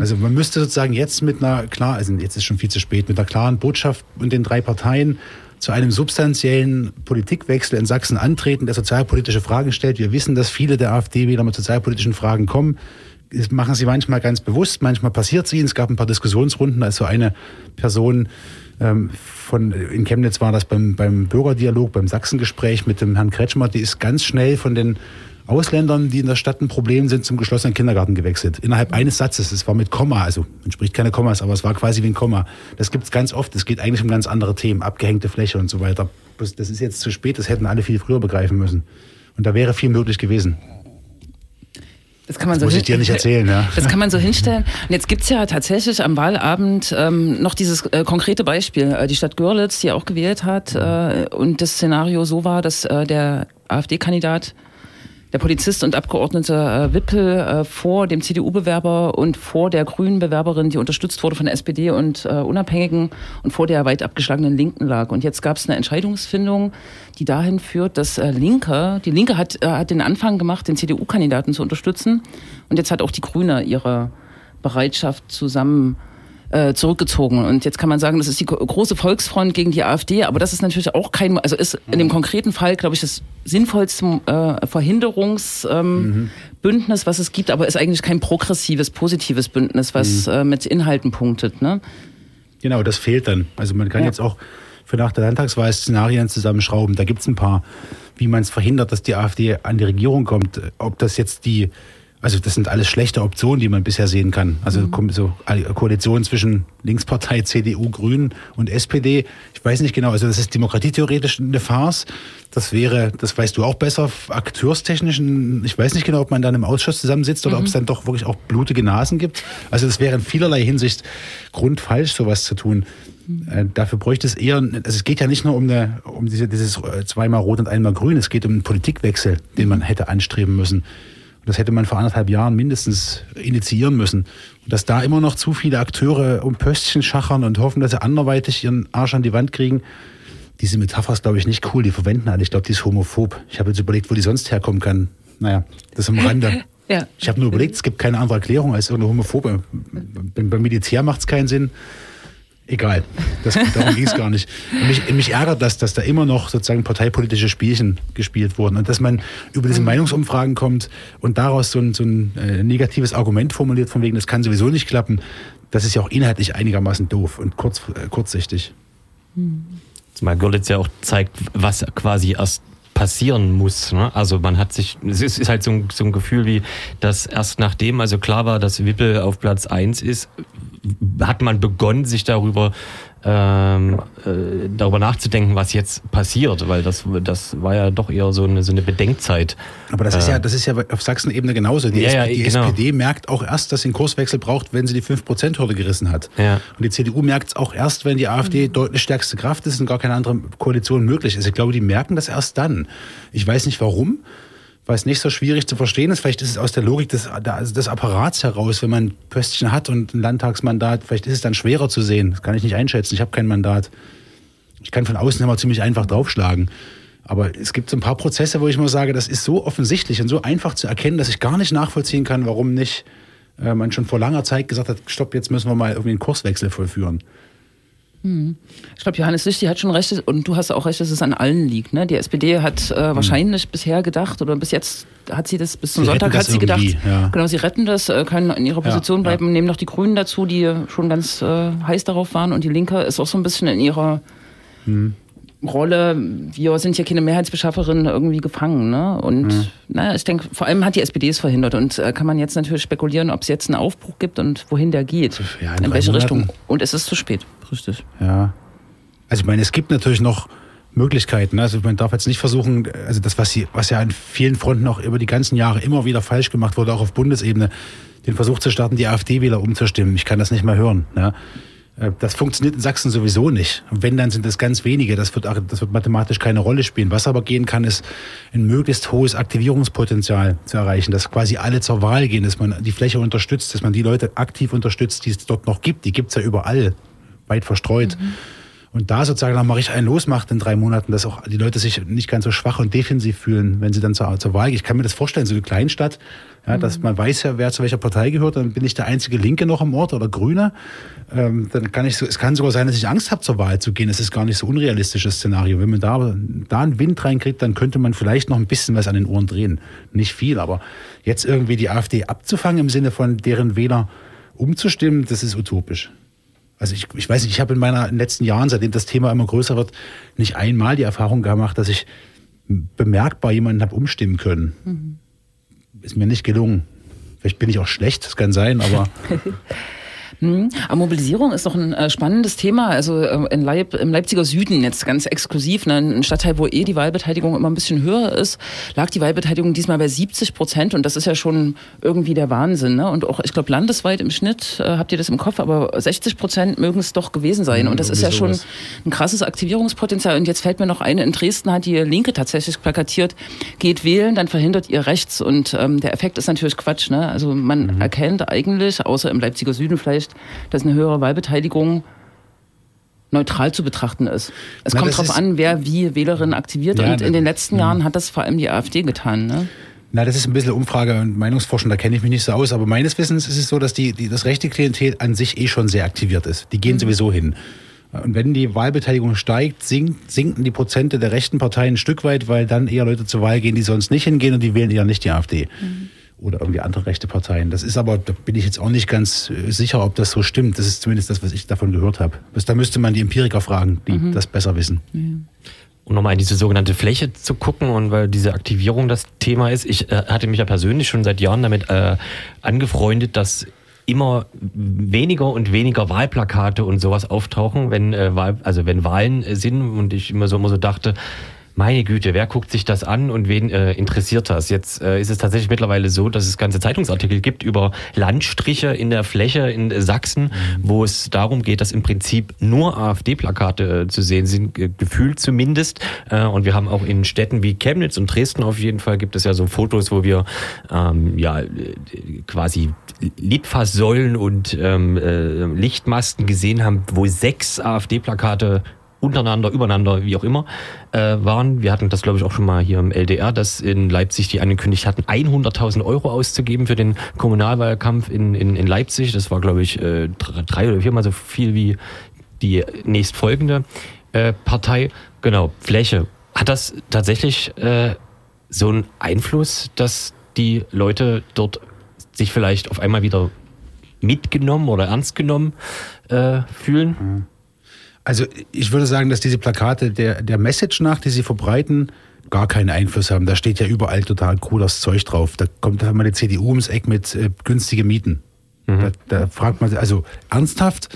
Also man müsste sozusagen jetzt mit einer klar, also jetzt ist schon viel zu spät, mit einer klaren Botschaft und den drei Parteien zu einem substanziellen Politikwechsel in Sachsen antreten, der sozialpolitische Fragen stellt. Wir wissen, dass viele der AfD wieder mit sozialpolitischen Fragen kommen. Das machen sie manchmal ganz bewusst, manchmal passiert sie. Es gab ein paar Diskussionsrunden, da ist so eine Person ähm, von, in Chemnitz war das beim, beim Bürgerdialog, beim Sachsengespräch mit dem Herrn Kretschmer, die ist ganz schnell von den Ausländern, die in der Stadt ein Problem sind, zum geschlossenen Kindergarten gewechselt. Innerhalb eines Satzes. Es war mit Komma, also man spricht keine Kommas, aber es war quasi wie ein Komma. Das gibt es ganz oft. Es geht eigentlich um ganz andere Themen, abgehängte Fläche und so weiter. Das ist jetzt zu spät, das hätten alle viel früher begreifen müssen. Und da wäre viel möglich gewesen. Das kann man Das so muss ich dir nicht erzählen, ja. Das kann man so hinstellen. Und jetzt gibt's ja tatsächlich am Wahlabend ähm, noch dieses äh, konkrete Beispiel. Äh, die Stadt Görlitz, die auch gewählt hat, äh, und das Szenario so war, dass äh, der AfD-Kandidat, der Polizist und Abgeordnete äh, Wippel äh, vor dem CDU-Bewerber und vor der grünen Bewerberin, die unterstützt wurde von SPD und äh, Unabhängigen und vor der weit abgeschlagenen Linken lag. Und jetzt gab's eine Entscheidungsfindung, die dahin führt, dass äh, Linke, die Linke hat, äh, hat den Anfang gemacht, den CDU-Kandidaten zu unterstützen. Und jetzt hat auch die Grüne ihre Bereitschaft zusammen äh, zurückgezogen. Und jetzt kann man sagen, das ist die gro- große Volksfront gegen die AfD, aber das ist natürlich auch kein, also ist in dem konkreten Fall, glaube ich, das sinnvollste äh, Verhinderungsbündnis, ähm, Bündnis, was es gibt, aber ist eigentlich kein progressives, positives Bündnis, was äh, mit Inhalten punktet. Ne? Genau, das fehlt dann. Also man kann Ja. jetzt auch für nach der Landtagswahl Szenarien zusammenschrauben. Da gibt es ein paar, wie man es verhindert, dass die AfD an die Regierung kommt. Ob das jetzt die, also das sind alles schlechte Optionen, die man bisher sehen kann. Also kommt so Koalition zwischen Linkspartei, CDU, Grünen und SPD. Ich weiß nicht genau, also das ist demokratietheoretisch eine Farce. Das wäre, das weißt du auch besser, akteurstechnisch, ich weiß nicht genau, ob man dann im Ausschuss zusammensitzt oder ob es dann doch wirklich auch blutige Nasen gibt. Also das wäre in vielerlei Hinsicht grundfalsch, sowas zu tun. Äh, dafür bräuchte es eher, also es geht ja nicht nur um, eine, um diese, dieses äh, zweimal rot und einmal grün, es geht um einen Politikwechsel, den man hätte anstreben müssen. Und das hätte man vor anderthalb Jahren mindestens initiieren müssen. Und dass da immer noch zu viele Akteure um Pöstchen schachern und hoffen, dass sie anderweitig ihren Arsch an die Wand kriegen, diese Metapher ist, glaube ich, nicht cool. Die verwenden alle. Ich glaube, die ist homophob. Ich habe jetzt überlegt, wo die sonst herkommen kann. Naja, das am Rande. Ja. Ich habe nur überlegt, es gibt keine andere Erklärung als irgendeine homophobe. Beim beim Militär macht es keinen Sinn. Egal, das, darum ging es gar nicht. Mich, mich ärgert das, dass da immer noch sozusagen parteipolitische Spielchen gespielt wurden und dass man über diese Meinungsumfragen kommt und daraus so ein, so ein äh, negatives Argument formuliert, von wegen, das kann sowieso nicht klappen. Das ist ja auch inhaltlich einigermaßen doof und kurz, äh, kurzsichtig. Zumal Görlitz ja auch zeigt, was quasi erst passieren muss. Ne? Also man hat sich, es ist, ist halt so ein, so ein Gefühl wie, dass erst nachdem also klar war, dass Wippel auf Platz eins ist, hat man begonnen, sich darüber ähm, äh, darüber nachzudenken, was jetzt passiert, weil das, das war ja doch eher so eine, so eine Bedenkzeit. Aber das ist ja, das ist ja auf Sachsenebene genauso. Die, Ja, ja, SP, die genau. SPD merkt auch erst, dass sie einen Kurswechsel braucht, wenn sie die 5%-Hürde gerissen hat. Ja. Und die CDU merkt es auch erst, wenn die AfD deutlich stärkste Kraft ist und gar keine andere Koalition möglich ist. Ich glaube, die merken das erst dann. Ich weiß nicht warum, weil es nicht so schwierig zu verstehen ist. Vielleicht ist es aus der Logik des, des Apparats heraus, wenn man ein Pöstchen hat und ein Landtagsmandat, vielleicht ist es dann schwerer zu sehen. Das kann ich nicht einschätzen. Ich habe kein Mandat. Ich kann von außen immer ziemlich einfach draufschlagen. Aber es gibt so ein paar Prozesse, wo ich mal sage, das ist so offensichtlich und so einfach zu erkennen, dass ich gar nicht nachvollziehen kann, warum nicht äh, man schon vor langer Zeit gesagt hat, stopp, jetzt müssen wir mal irgendwie einen Kurswechsel vollführen. Ich glaube, Johannes Lichti hat schon recht und du hast auch recht, dass es an allen liegt. Ne? Die SPD hat äh, wahrscheinlich bisher gedacht oder bis jetzt hat sie das, bis zum Sie Sonntag hat sie gedacht, ja. genau, sie retten das, äh, können in ihrer Position ja. bleiben, nehmen noch die Grünen dazu, die schon ganz äh, heiß darauf waren und die Linke ist auch so ein bisschen in ihrer Hm. Rolle, wir sind ja keine Mehrheitsbeschafferin irgendwie gefangen. Ne? Und Hm. naja, ich denke, vor allem hat die SPD es verhindert und äh, kann man jetzt natürlich spekulieren, ob es jetzt einen Aufbruch gibt und wohin der geht. Ja, in in welche Monaten. Richtung. Und es ist zu spät. Richtig. Ja. Also ich meine, es gibt natürlich noch Möglichkeiten. ne? Also man darf jetzt nicht versuchen, also das, was, sie, was ja an vielen Fronten auch über die ganzen Jahre immer wieder falsch gemacht wurde, auch auf Bundesebene, den Versuch zu starten, die AfD-Wähler umzustimmen. Ich kann das nicht mehr hören. Ne? Äh, Das funktioniert in Sachsen sowieso nicht. Wenn, dann sind das ganz wenige. Das wird, das wird mathematisch keine Rolle spielen. Was aber gehen kann, ist ein möglichst hohes Aktivierungspotenzial zu erreichen, dass quasi alle zur Wahl gehen, dass man die Fläche unterstützt, dass man die Leute aktiv unterstützt, die es dort noch gibt. Die gibt's ja überall, weit verstreut. Und da sozusagen nochmal richtig einen losmacht in drei Monaten, dass auch die Leute sich nicht ganz so schwach und defensiv fühlen, wenn sie dann zur, zur Wahl gehen. Ich kann mir das vorstellen, so eine Kleinstadt, ja, dass man weiß ja, wer zu welcher Partei gehört, dann bin ich der einzige Linke noch im Ort oder Grüne. Ähm, dann kann ich so, es kann sogar sein, dass ich Angst habe, zur Wahl zu gehen. Das ist gar nicht so unrealistisches Szenario. Wenn man da, da einen Wind reinkriegt, dann könnte man vielleicht noch ein bisschen was an den Ohren drehen. Nicht viel, aber jetzt irgendwie die AfD abzufangen im Sinne von deren Wähler umzustimmen, das ist utopisch. Also ich, ich weiß nicht, ich habe in meiner in den letzten Jahren, seitdem das Thema immer größer wird, nicht einmal die Erfahrung gemacht, dass ich bemerkbar jemanden habe umstimmen können. Ist mir nicht gelungen. Vielleicht bin ich auch schlecht, das kann sein, aber Mhm. Aber Mobilisierung ist doch ein äh, spannendes Thema. Also äh, Leip, im Leipziger Süden jetzt ganz exklusiv, ne, ein Stadtteil, wo eh die Wahlbeteiligung immer ein bisschen höher ist, lag die Wahlbeteiligung diesmal bei 70 Prozent und das ist ja schon irgendwie der Wahnsinn. Ne? Und auch, ich glaube, landesweit im Schnitt äh, habt ihr das im Kopf, aber 60 Prozent mögen es doch gewesen sein. Und das ist ja schon ein krasses Aktivierungspotenzial. Und jetzt fällt mir noch eine, in Dresden hat die Linke tatsächlich plakatiert, geht wählen, dann verhindert ihr rechts. Und ähm, der Effekt ist natürlich Quatsch. Ne? Also man erkennt eigentlich, außer im Leipziger Süden vielleicht, dass eine höhere Wahlbeteiligung neutral zu betrachten ist. Es Na, kommt darauf an, wer wie Wählerinnen aktiviert. Ja, und in den letzten Jahren hat das vor allem die AfD getan. Ne? Na, das ist ein bisschen Umfrage und Meinungsforschung, da kenne ich mich nicht so aus. Aber meines Wissens ist es so, dass die, die, das rechte Klientel an sich eh schon sehr aktiviert ist. Die gehen sowieso hin. Und wenn die Wahlbeteiligung steigt, sinkt, sinken die Prozente der rechten Parteien ein Stück weit, weil dann eher Leute zur Wahl gehen, die sonst nicht hingehen und die wählen eher nicht die AfD. Oder irgendwie andere rechte Parteien. Das ist aber, da bin ich jetzt auch nicht ganz äh, sicher, ob das so stimmt. Das ist zumindest das, was ich davon gehört habe. Da müsste man die Empiriker fragen, die das besser wissen. um nochmal in diese sogenannte Fläche zu gucken und weil diese Aktivierung das Thema ist. Ich äh, hatte mich ja persönlich schon seit Jahren damit äh, angefreundet, dass immer weniger und weniger Wahlplakate und sowas auftauchen, wenn äh, Wahl, also wenn Wahlen äh, sind und ich immer so immer so dachte, meine Güte, wer guckt sich das an und wen äh, interessiert das? Jetzt äh, ist es tatsächlich mittlerweile so, dass es ganze Zeitungsartikel gibt über Landstriche in der Fläche in äh, Sachsen, wo es darum geht, dass im Prinzip nur AfD-Plakate äh, zu sehen sind, ge- gefühlt zumindest. Äh, und wir haben auch in Städten wie Chemnitz und Dresden auf jeden Fall gibt es ja so Fotos, wo wir ähm, ja äh, quasi Litfaßsäulen und ähm, äh, Lichtmasten gesehen haben, wo sechs AfD-Plakate untereinander, übereinander, wie auch immer, äh, waren. Wir hatten das, glaube ich, auch schon mal hier im LDR, dass in Leipzig die angekündigt hatten, 100.000 Euro auszugeben für den Kommunalwahlkampf in, in, in Leipzig. Das war, glaube ich, äh, dr- drei oder viermal so viel wie die nächstfolgende äh, Partei. Genau, Fläche. Hat das tatsächlich äh, so einen Einfluss, dass die Leute dort sich vielleicht auf einmal wieder mitgenommen oder ernst genommen äh, fühlen? Also ich würde sagen, dass diese Plakate der, der Message nach, die sie verbreiten, gar keinen Einfluss haben. Da steht ja überall total cooles Zeug drauf. Da kommt da mal die CDU ums Eck mit äh, günstige Mieten. Da, da fragt man sich, also ernsthaft,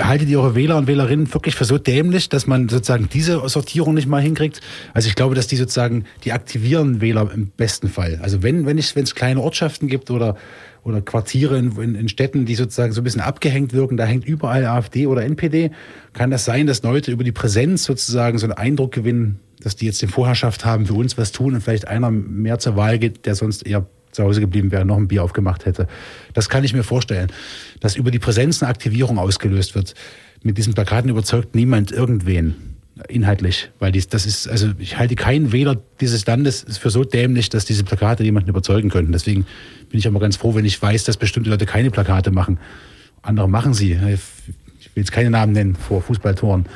haltet ihr eure Wähler und Wählerinnen wirklich für so dämlich, dass man sozusagen diese Sortierung nicht mal hinkriegt? Also ich glaube, dass die sozusagen, die aktivieren Wähler im besten Fall. Also wenn, wenn es wenn es kleine Ortschaften gibt oder, oder Quartiere in, in, in Städten, die sozusagen so ein bisschen abgehängt wirken, da hängt überall AfD oder NPD, kann das sein, dass Leute über die Präsenz sozusagen so einen Eindruck gewinnen, dass die jetzt die Vorherrschaft haben, für uns was tun und vielleicht einer mehr zur Wahl geht, der sonst eher zu Hause geblieben wäre, noch ein Bier aufgemacht hätte. Das kann ich mir vorstellen, dass über die Präsenz eine Aktivierung ausgelöst wird. Mit diesen Plakaten überzeugt niemand irgendwen inhaltlich, weil dies, das ist, also ich halte keinen Wähler dieses Landes für so dämlich, dass diese Plakate jemanden überzeugen könnten. Deswegen bin ich immer ganz froh, wenn ich weiß, dass bestimmte Leute keine Plakate machen. Andere machen sie. Ich will jetzt keine Namen nennen vor Fußballtoren.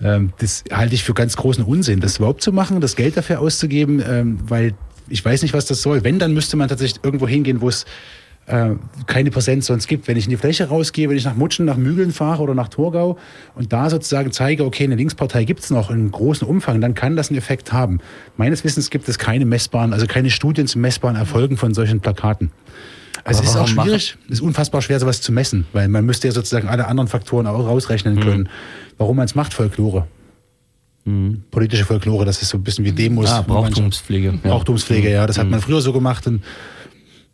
Ähm, das halte ich für ganz großen Unsinn, das überhaupt zu machen, das Geld dafür auszugeben, ähm, weil ich weiß nicht, was das soll. Wenn, dann müsste man tatsächlich irgendwo hingehen, wo es äh, keine Präsenz sonst gibt. Wenn ich in die Fläche rausgehe, wenn ich nach Mutschen, nach Mügeln fahre oder nach Torgau und da sozusagen zeige, okay, eine Linkspartei gibt es noch in großem Umfang, dann kann das einen Effekt haben. Meines Wissens gibt es keine messbaren, also keine Studien zu messbaren Erfolgen von solchen Plakaten. Also es ist auch schwierig, es ist unfassbar schwer, sowas zu messen, weil man müsste ja sozusagen alle anderen Faktoren auch rausrechnen können. Warum man es macht, Folklore. Politische Folklore, das ist so ein bisschen wie Demos. Ah, Brauchtumspflege. Ja. Brauchtumspflege, ja, das hat man früher so gemacht und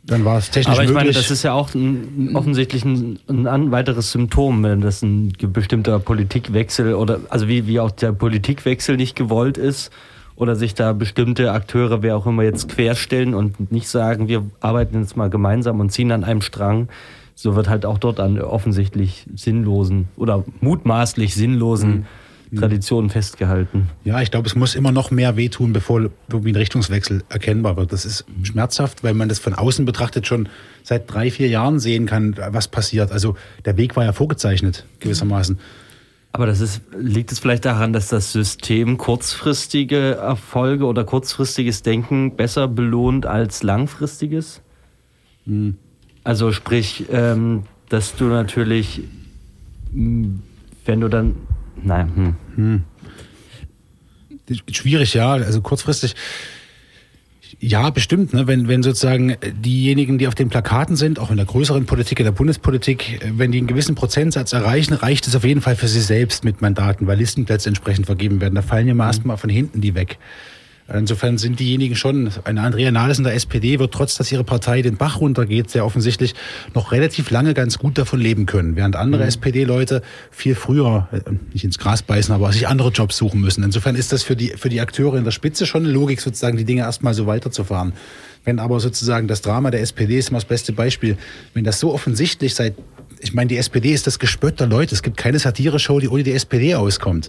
dann war es technisch Aber ich möglich. meine, das ist ja auch ein, offensichtlich ein, ein weiteres Symptom, wenn das ein bestimmter Politikwechsel oder also wie, wie auch der Politikwechsel nicht gewollt ist oder sich da bestimmte Akteure, wer auch immer jetzt querstellen und nicht sagen, wir arbeiten jetzt mal gemeinsam und ziehen an einem Strang. So wird halt auch dort an offensichtlich sinnlosen oder mutmaßlich sinnlosen Traditionen festgehalten. Ja, ich glaube, es muss immer noch mehr wehtun, bevor irgendwie ein Richtungswechsel erkennbar wird. Das ist schmerzhaft, weil man das von außen betrachtet schon seit drei, vier Jahren sehen kann, was passiert. Also der Weg war ja vorgezeichnet, gewissermaßen. Aber das ist, liegt es vielleicht daran, dass das System kurzfristige Erfolge oder kurzfristiges Denken besser belohnt als langfristiges? Also sprich, ähm, dass du natürlich, mh, wenn du dann, nein, hm. Schwierig, ja. Also kurzfristig. Ja, bestimmt. Ne? Wenn, wenn sozusagen diejenigen, die auf den Plakaten sind, auch in der größeren Politik, in der Bundespolitik, wenn die einen gewissen Prozentsatz erreichen, reicht es auf jeden Fall für sie selbst mit Mandaten, weil Listenplätze entsprechend vergeben werden. Da fallen ja mal erstmal von hinten die weg. Insofern sind diejenigen schon, eine Andrea Nahles in der SPD wird trotz, dass ihre Partei den Bach runtergeht, sehr offensichtlich noch relativ lange ganz gut davon leben können, während andere SPD-Leute viel früher, äh, nicht ins Gras beißen, aber sich andere Jobs suchen müssen. Insofern ist das für die, für die Akteure in der Spitze schon eine Logik, sozusagen die Dinge erstmal so weiterzufahren. Wenn aber sozusagen das Drama der SPD ist immer das beste Beispiel, wenn das so offensichtlich seit, ich meine, die SPD ist das Gespött der Leute, es gibt keine Satire-Show, die ohne die SPD auskommt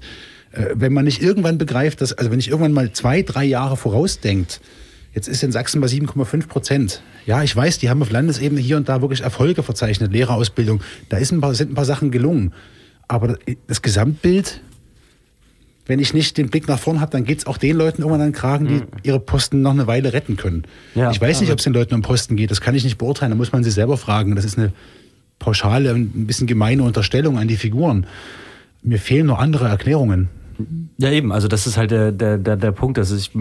wenn man nicht irgendwann begreift, dass, also wenn ich irgendwann mal zwei, drei Jahre vorausdenkt, jetzt ist in Sachsen bei 7,5 Prozent. Ja, ich weiß, die haben auf Landesebene hier und da wirklich Erfolge verzeichnet, Lehrerausbildung. Da ist ein paar, sind ein paar Sachen gelungen. Aber das Gesamtbild, wenn ich nicht den Blick nach vorn habe, dann geht es auch den Leuten irgendwann an den Kragen, die ihre Posten noch eine Weile retten können. Ja, ich weiß nicht, ob es den Leuten um Posten geht. Das kann ich nicht beurteilen. Da muss man sie selber fragen. Das ist eine pauschale, ein bisschen gemeine Unterstellung an die Figuren. Mir fehlen nur andere Erklärungen. Ja, eben, also das ist halt der, der, der, der Punkt, dass ich,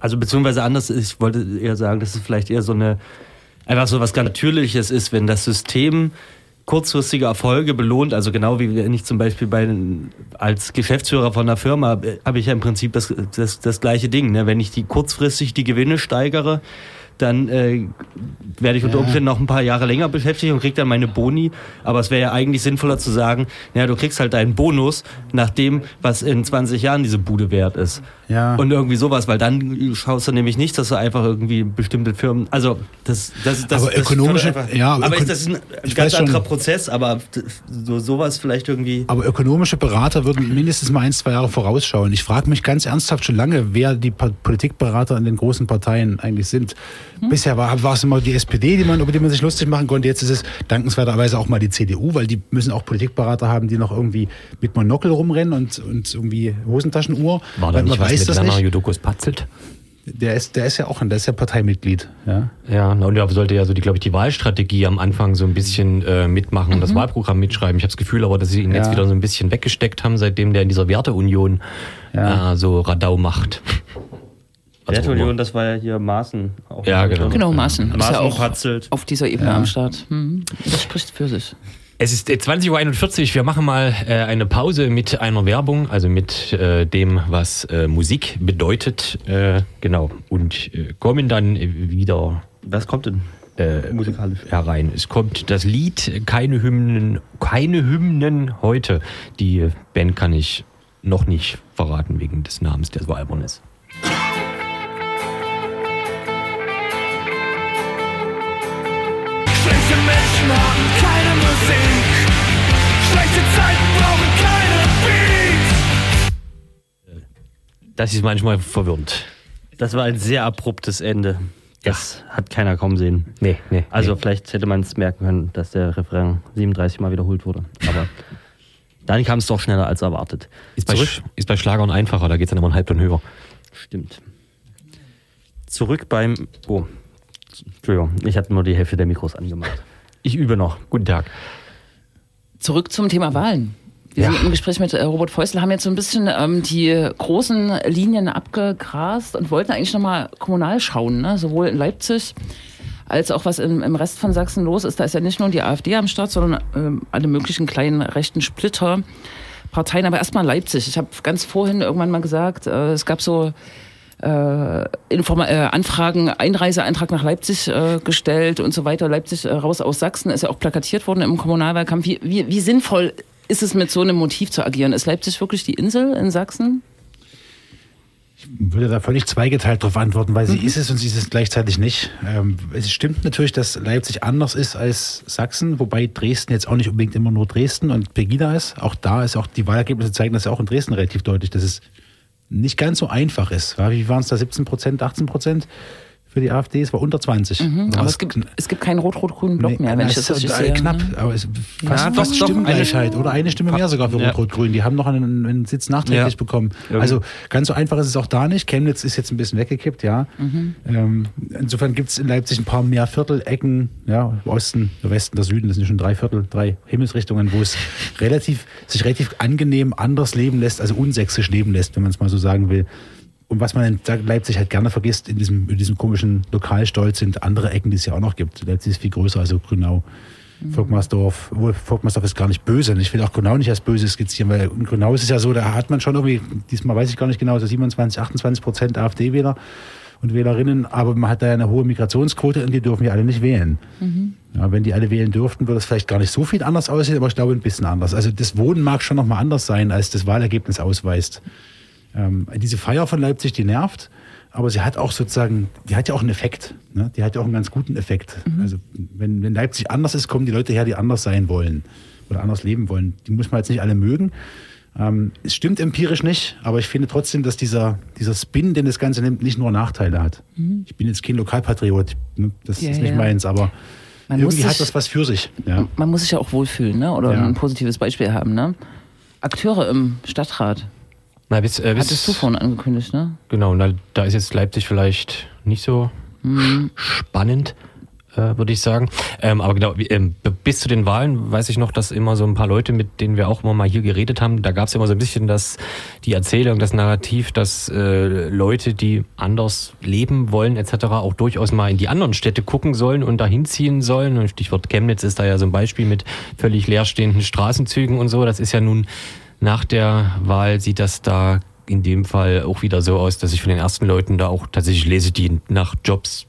also beziehungsweise anders, ich wollte eher sagen, dass es vielleicht eher so eine, einfach so was ganz Natürliches ist, wenn das System kurzfristige Erfolge belohnt, also genau wie wenn ich zum Beispiel bei, als Geschäftsführer von einer Firma habe ich ja im Prinzip das, das, das gleiche Ding. Ne? Wenn ich die kurzfristig die Gewinne steigere, dann äh, werde ich unter. Umständen noch ein paar Jahre länger beschäftigt und kriege dann meine Boni. Aber es wäre ja eigentlich sinnvoller zu sagen, ja, du kriegst halt deinen Bonus nach dem, was in 20 Jahren diese Bude wert ist. Ja. Und irgendwie sowas, weil dann schaust du nämlich nicht, dass du einfach irgendwie bestimmte Firmen, also das, das, das Aber das ökonomische- einfach, ja, aber ökon- ist das ist ein ich ganz weiß schon. anderer Prozess, aber so sowas vielleicht irgendwie. Aber ökonomische Berater würden mindestens mal ein, zwei Jahre vorausschauen. Ich frage mich ganz ernsthaft schon lange, wer die Pa- Politikberater in den großen Parteien eigentlich sind. Bisher war, war es immer die SPD, die man, über die man sich lustig machen konnte. Jetzt ist es dankenswerterweise auch mal die CDU, weil die müssen auch Politikberater haben, die noch irgendwie mit Monokel rumrennen und, und irgendwie Hosentaschenuhr. War da nicht was weiß mit das Werner nicht. Judokus Patzelt? Der ist, der ist ja auch, der ist ja Parteimitglied. Ja. Ja, und er sollte ja so, die, glaube ich, die Wahlstrategie am Anfang so ein bisschen äh, mitmachen und das Wahlprogramm mitschreiben. Ich habe das Gefühl aber, dass sie ihn jetzt Ja. wieder so ein bisschen weggesteckt haben, seitdem der in dieser Werteunion Ja. äh, so Radau macht. Also, Wertunion, das war ja hier Maßen. Auch Ja, genau. Genau, Maßen. Ist ja Maßen auch patzelt. auf dieser Ebene am Start. Hm. Das spricht für sich. Es ist äh, 20.41 Uhr. Wir machen mal äh, eine Pause mit einer Werbung, also mit äh, dem, was äh, Musik bedeutet. Äh, genau. Und äh, kommen dann äh, wieder Was kommt denn? äh, Musikalisch. herein. Es kommt das Lied Keine Hymnen, keine Hymnen heute. Die Band kann ich noch nicht verraten wegen des Namens, der so albern ist. Musik. Schlechte Zeiten brauchen keine Beats. Das ist manchmal verwirrend. Das war ein sehr abruptes Ende. Das hat keiner kommen sehen. Nee, nee. Also nee. vielleicht hätte man es merken können, dass der Refrain 37 Mal wiederholt wurde. Aber dann kam es doch schneller als erwartet. ist, bei, Zurück, Sch- ist bei Schlagern einfacher, da geht es dann immer einen Halbton höher. stimmt. Zurück beim. Oh, Entschuldigung, ich hatte nur die Hälfte der Mikros angemacht. Ich übe noch. Guten Tag. Zurück zum Thema Wahlen. Wir Ja. sind im Gespräch mit äh, Robert Feusel, haben jetzt so ein bisschen ähm, die großen Linien abgegrast und wollten eigentlich nochmal kommunal schauen, ne? sowohl in Leipzig als auch was im, im Rest von Sachsen los ist. Da ist ja nicht nur die AfD am Start, sondern ähm, alle möglichen kleinen rechten Splitter. Parteien, aber erstmal Leipzig. Ich habe ganz vorhin irgendwann mal gesagt, äh, es gab so äh, Informa äh, Anfragen, Einreiseantrag nach Leipzig äh, gestellt und so weiter. Leipzig äh, raus aus Sachsen ist ja auch plakatiert worden im Kommunalwahlkampf. Wie, wie, wie sinnvoll ist es mit so einem Motiv zu agieren? Ist Leipzig wirklich die Insel in Sachsen? würde da völlig zweigeteilt darauf antworten, weil sie ist es und sie ist es gleichzeitig nicht. Ähm, es stimmt natürlich, dass Leipzig anders ist als Sachsen, wobei Dresden jetzt auch nicht unbedingt immer nur Dresden und Pegida ist. Auch da ist auch die Wahlergebnisse zeigen das ja auch in Dresden relativ deutlich, dass es nicht ganz so einfach ist. Wie waren es da? 17 Prozent, 18 Prozent für die AfD? Es war unter 20. Da Aber es gibt, es gibt keinen rot-rot-grünen Block mehr, wenn ich das ist richtig sehe. knapp, ne? aber es fast, Ja, fast Stimmengleichheit oder eine Stimme mehr sogar für Ja. Rot-Rot-Grün. Die haben noch einen, einen Sitz nachträglich Ja. bekommen. Also ganz so einfach ist es auch da nicht. Chemnitz ist jetzt ein bisschen weggekippt, ja. Mhm. Ähm, insofern gibt es in Leipzig ein paar mehr Viertelecken, ja, Osten, der Westen, der Süden, das sind schon drei Viertel, drei Himmelsrichtungen, wo es relativ, sich relativ angenehm anders leben lässt, also unsächsisch leben lässt, wenn man es mal so sagen will. Und was man in Leipzig halt gerne vergisst, in diesem, in diesem komischen Lokalstolz sind andere Ecken, die es ja auch noch gibt. Leipzig ist viel größer, also Grünau, Volkmarsdorf. Obwohl Volkmarsdorf ist gar nicht böse. Und ich will auch Grünau nicht als böse skizzieren, weil in Grünau ist es ja so, da hat man schon irgendwie, diesmal weiß ich gar nicht genau, so 27, 28 Prozent AfD-Wähler und Wählerinnen, aber man hat da ja eine hohe Migrationsquote und die dürfen ja alle nicht wählen. Ja, wenn die alle wählen dürften, würde es vielleicht gar nicht so viel anders aussehen, aber ich glaube ein bisschen anders. Also das Wohnen mag schon nochmal anders sein, als das Wahlergebnis ausweist. Ähm, diese Feier von Leipzig, die nervt, aber sie hat auch sozusagen, die hat ja auch einen Effekt. Ne? Die hat ja auch einen ganz guten Effekt. Also wenn, wenn Leipzig anders ist, kommen die Leute her, die anders sein wollen oder anders leben wollen. Die muss man jetzt nicht alle mögen. Ähm, es stimmt empirisch nicht, aber ich finde trotzdem, dass dieser, dieser Spin, den das Ganze nimmt, nicht nur Nachteile hat. Ich bin jetzt kein Lokalpatriot, ne? das Ja, ist nicht ja. meins, aber Man irgendwie muss hat sich- das was für sich. Ja. Man muss sich ja auch wohlfühlen, ne? oder ein positives Beispiel haben. Ne? Akteure im Stadtrat. Na, bis, äh, bis, Hattest du vorhin angekündigt, ne? Genau, na, da ist jetzt Leipzig vielleicht nicht so Mhm. spannend, äh, würde ich sagen. Ähm, aber genau, wie, ähm, bis zu den Wahlen weiß ich noch, dass immer so ein paar Leute, mit denen wir auch immer mal hier geredet haben, da gab es immer so ein bisschen das, die Erzählung, das Narrativ, dass äh, Leute, die anders leben wollen etc., auch durchaus mal in die anderen Städte gucken sollen und dahin ziehen sollen. Und Stichwort Chemnitz ist da ja so ein Beispiel mit völlig leerstehenden Straßenzügen und so. Das ist ja nun nach der Wahl sieht das da in dem Fall auch wieder so aus, dass ich von den ersten Leuten da auch tatsächlich lese, die nach Jobs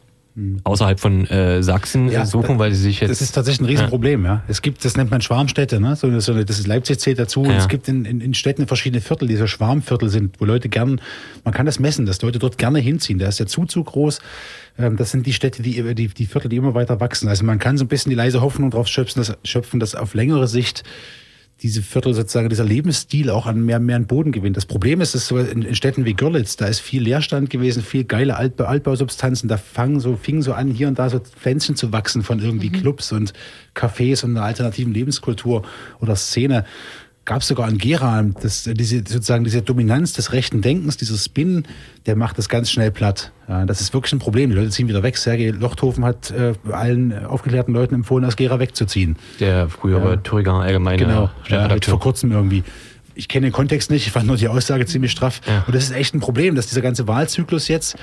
außerhalb von äh, Sachsen Ja, suchen, weil sie sich jetzt. Das ist tatsächlich ein Riesenproblem, ja. Es gibt, das nennt man Schwarmstädte, ne? So, so, das ist Leipzig zählt dazu. Und Ja. es gibt in, in, in Städten verschiedene Viertel, die so Schwarmviertel sind, wo Leute gern, man kann das messen, dass Leute dort gerne hinziehen. Da ist der Zuzug groß. Ähm, Das sind die Städte, die, die, die Viertel, die immer weiter wachsen. Also man kann so ein bisschen die leise Hoffnung drauf schöpfen, dass, schöpfen, dass auf längere Sicht diese Viertel sozusagen, dieser Lebensstil auch an mehr, mehr an Boden gewinnt. Das Problem ist, dass so in, in Städten wie Görlitz, da ist viel Leerstand gewesen, viel geile Altbau, Altbausubstanzen, da fangen so, fingen so an, hier und da so Pflänzchen zu wachsen von irgendwie Clubs und Cafés und einer alternativen Lebenskultur oder Szene. Gab es sogar in Gera, das, diese, sozusagen diese Dominanz des rechten Denkens, dieser Spin, der macht das ganz schnell platt. Ja, das ist wirklich ein Problem. Die Leute ziehen wieder weg. Sergei Lochthofen hat äh, allen aufgeklärten Leuten empfohlen, aus Gera wegzuziehen. der frühere Ja. Thüringer allgemeine Genau, ja, vor kurzem irgendwie. Ich kenne den Kontext nicht, ich fand nur die Aussage ziemlich straff. Ja. Und das ist echt ein Problem, dass dieser ganze Wahlzyklus jetzt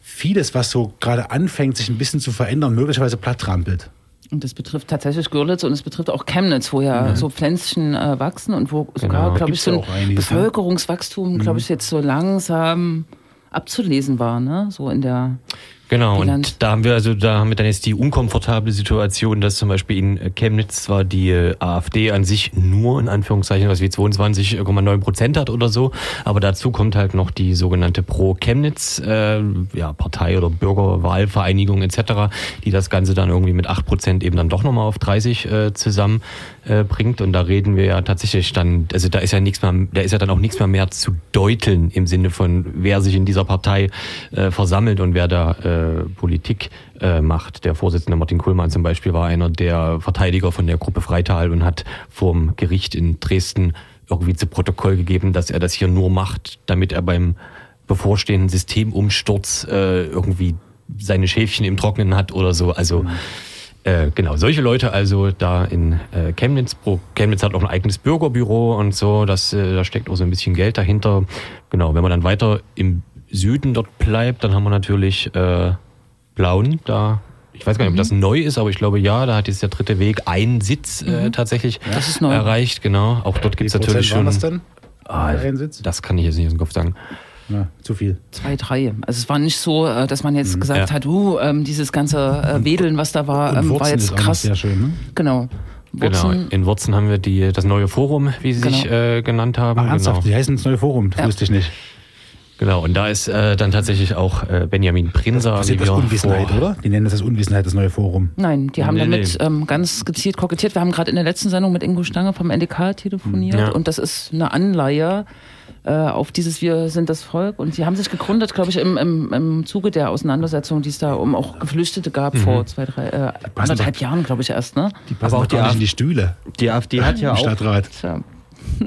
vieles, was so gerade anfängt, sich ein bisschen zu verändern, möglicherweise platt trampelt. Und das betrifft tatsächlich Görlitz und es betrifft auch Chemnitz, wo ja so Pflänzchen äh, wachsen und wo sogar, Genau, glaube ich, so ein einiges, ne? Bevölkerungswachstum, glaube ich, jetzt so langsam abzulesen war, ne? So in der Genau, Bilanz. und da haben wir also, da haben wir dann jetzt die unkomfortable Situation, dass zum Beispiel in äh, Chemnitz zwar die äh, AfD an sich nur in Anführungszeichen was wie 22,9 Prozent hat oder so, aber dazu kommt halt noch die sogenannte Pro Chemnitz äh, ja, Partei oder Bürgerwahlvereinigung etc., die das Ganze dann irgendwie mit 8 Prozent eben dann doch nochmal auf 30 äh, zusammen äh, bringt. Und da reden wir ja tatsächlich dann, also da ist ja nichts mehr, da ist ja dann auch nichts mehr mehr zu deuteln im Sinne von, wer sich in dieser Partei äh, versammelt und wer da äh, Politik äh, macht. Der Vorsitzende Martin Kuhlmann zum Beispiel war einer der Verteidiger von der Gruppe Freital und hat vorm Gericht in Dresden irgendwie zu Protokoll gegeben, dass er das hier nur macht, damit er beim bevorstehenden Systemumsturz äh, irgendwie seine Schäfchen im Trocknen hat oder so. Also äh, genau, solche Leute also da in äh, Chemnitz. Pro, Chemnitz hat auch ein eigenes Bürgerbüro und so, das, äh, da steckt auch so ein bisschen Geld dahinter. Genau, wenn man dann weiter im Süden dort bleibt, dann haben wir natürlich äh, Blauen, da ich weiß gar nicht, ob das neu ist, aber ich glaube ja, da hat jetzt der dritte Weg einen Sitz äh, tatsächlich Das ist neu. erreicht, genau. Auch dort gibt es natürlich Prozent schon. waren das dann? Ah, das kann ich jetzt nicht aus dem Kopf sagen. Ja, zu viel. Zwei, drei. Also es war nicht so, äh, dass man jetzt gesagt Mhm. Ja. hat, uh, dieses ganze äh, Wedeln, was da war, Und ähm, war jetzt ist krass. sehr schön, ne? Genau. Genau. Wurzen, In Wurzen haben wir die, das neue Forum, wie sie sich Genau. äh, genannt haben. Ach, genau. ernsthaft, die heißen das neue Forum, das Ja. wusste ich nicht. genau. Und da ist äh, dann tatsächlich auch äh, Benjamin Prinzer. Das ist wie das Unwissenheit, vor- oder? Die nennen das das Unwissenheit, das neue Forum. Nein, die haben Nee, damit nee. Ähm, ganz gezielt kokettiert. Wir haben gerade in der letzten Sendung mit Ingo Stange vom NDK telefoniert Ja. und das ist eine Anleihe äh, auf dieses Wir sind das Volk. Und sie haben sich gegründet, glaube ich, im, im, im Zuge der Auseinandersetzung, die es da um auch Geflüchtete gab Mhm. vor zwei, drei, äh, anderthalb Jahren, glaube ich, erst. Ne? Die passen auch auch die gar nicht in die Stühle Die AfD hat ja im auch Stadtrat. Tja.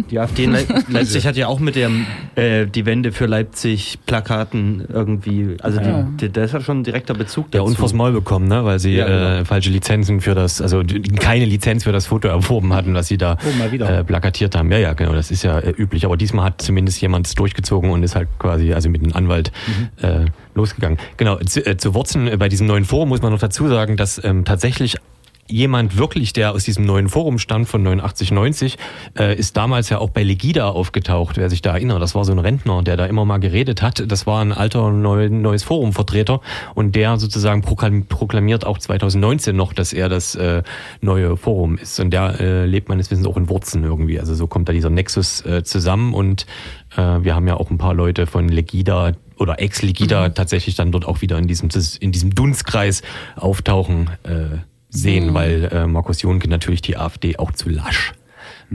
Die AfD in Le Leipzig hat ja auch mit dem äh, die Wende für Leipzig Plakaten irgendwie, also Ja. die, die, da ist ja schon ein direkter Bezug Ja, dazu. und vors Maul bekommen, ne? weil sie Ja, genau. äh, falsche Lizenzen für das, also die- keine Lizenz für das Foto erworben hatten, was sie da Oh, äh, plakatiert haben. Ja, ja, genau, das ist ja äh, üblich. Aber diesmal hat zumindest jemand es durchgezogen und ist halt quasi, also mit einem Anwalt äh, losgegangen. Genau, zu, äh, zu Wurzeln äh, bei diesem neuen Forum muss man noch dazu sagen, dass ähm, tatsächlich jemand wirklich, der aus diesem neuen Forum stammt von 89, 90, äh, ist damals ja auch bei Legida aufgetaucht, wer sich da erinnert. Das war so ein Rentner, der da immer mal geredet hat. Das war ein alter neu, neues Forumvertreter und der sozusagen proklam- proklamiert auch 2019 noch, dass er das äh, neue Forum ist. Und der äh, lebt meines Wissens auch in Wurzen irgendwie. Also so kommt da dieser Nexus äh, zusammen und äh, wir haben ja auch ein paar Leute von Legida oder Ex-Legida tatsächlich dann dort auch wieder in diesem, in diesem Dunstkreis auftauchen äh, sehen, weil äh, Markus Jonke natürlich die AfD auch zu lasch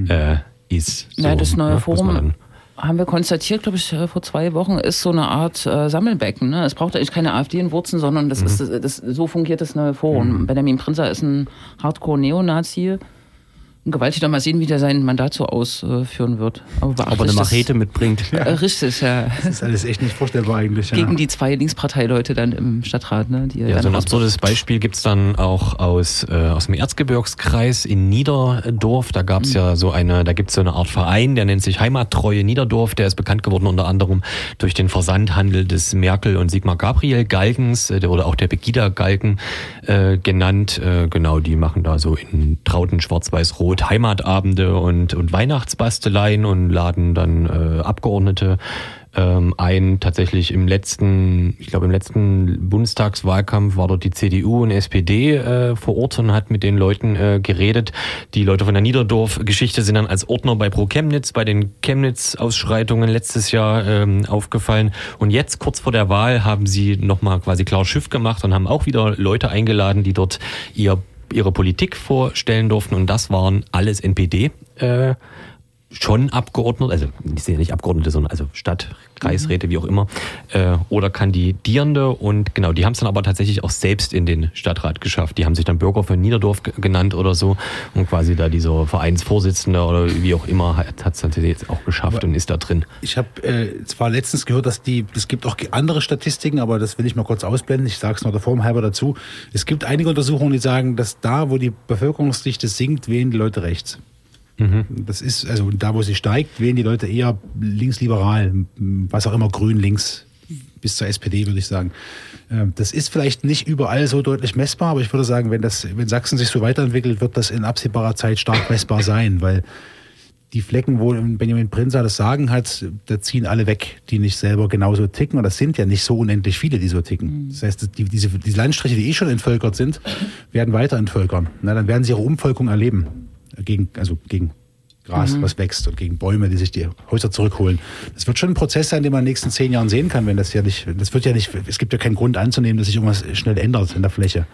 äh, ist. Ja, So, das neue ne, Forum haben wir konstatiert, glaube ich, äh, vor zwei Wochen, ist so eine Art äh, Sammelbecken. Ne? Es braucht eigentlich keine AfD in Wurzen, sondern das ist das, so fungiert das neue Forum. Benjamin Prinzer ist ein Hardcore-Neonazi. Gewaltig doch mal sehen, wie der sein Mandat so ausführen wird. Aber ob er eine Machete mitbringt. Äh, richtig, ja. Das ist alles echt nicht vorstellbar eigentlich. Ja. Gegen die zwei Linksparteileute dann im Stadtrat, ne? Die Ja, dann so ein absurdes Beispiel gibt's dann auch aus, äh, aus dem Erzgebirgskreis in Niederdorf. Da gab's ja so eine, da gibt's so eine Art Verein, der nennt sich Heimattreue Niederdorf. Der ist bekannt geworden unter anderem durch den Versandhandel des Merkel und Sigmar Gabriel Galgens. Äh, der wurde auch der Begida Galgen äh, genannt. Äh, genau, die machen da so in Trauten schwarz-weiß-rot Heimatabende und, und Weihnachtsbasteleien und laden dann äh, Abgeordnete ähm, ein. Tatsächlich im letzten, ich glaube im letzten Bundestagswahlkampf war dort die CDU und SPD äh, vor Ort und hat mit den Leuten äh, geredet. Die Leute von der Niederdorf-Geschichte sind dann als Ordner bei Pro Chemnitz, bei den Chemnitz-Ausschreitungen letztes Jahr ähm, aufgefallen. Und jetzt, kurz vor der Wahl, haben sie nochmal quasi klar Schiff gemacht und haben auch wieder Leute eingeladen, die dort ihr ihre Politik vorstellen durften und das waren alles NPD. Äh, schon Abgeordnete, also die sind ja nicht Abgeordnete, sondern also Stadt, Kreisräte, wie auch immer, äh, oder Kandidierende und genau, die haben es dann aber tatsächlich auch selbst in den Stadtrat geschafft. Die haben sich dann Bürger von Niederdorf ge- genannt oder so und quasi da dieser Vereinsvorsitzende oder wie auch immer hat es tatsächlich jetzt auch geschafft und ist da drin. Ich habe äh, zwar letztens gehört, dass die, es gibt auch andere Statistiken, aber das will ich mal kurz ausblenden. Ich sage es nur der Form halber dazu. Es gibt einige Untersuchungen, die sagen, dass da, wo die Bevölkerungsdichte sinkt, wählen die Leute rechts. Das ist, also da, wo sie steigt, wählen die Leute eher linksliberal, was auch immer, grün, links, bis zur SPD, würde ich sagen. Ähm, Das ist vielleicht nicht überall so deutlich messbar, aber ich würde sagen, wenn, das, wenn Sachsen sich so weiterentwickelt, wird das in absehbarer Zeit stark messbar sein, weil die Flecken, wo Benjamin Prinzer das Sagen hat, da ziehen alle weg, die nicht selber genauso ticken. Und das sind ja nicht so unendlich viele, die so ticken. Das heißt, die, diese, diese Landstriche, die eh schon entvölkert sind, werden weiter entvölkern. Na, dann werden sie ihre Umvolkung erleben. Gegen, also gegen Gras, was wächst und gegen Bäume, die sich die Häuser zurückholen. Das wird schon ein Prozess sein, den man in den nächsten zehn Jahren sehen kann, wenn das ja nicht, das wird ja nicht, es gibt ja keinen Grund anzunehmen, dass sich irgendwas schnell ändert in der Fläche.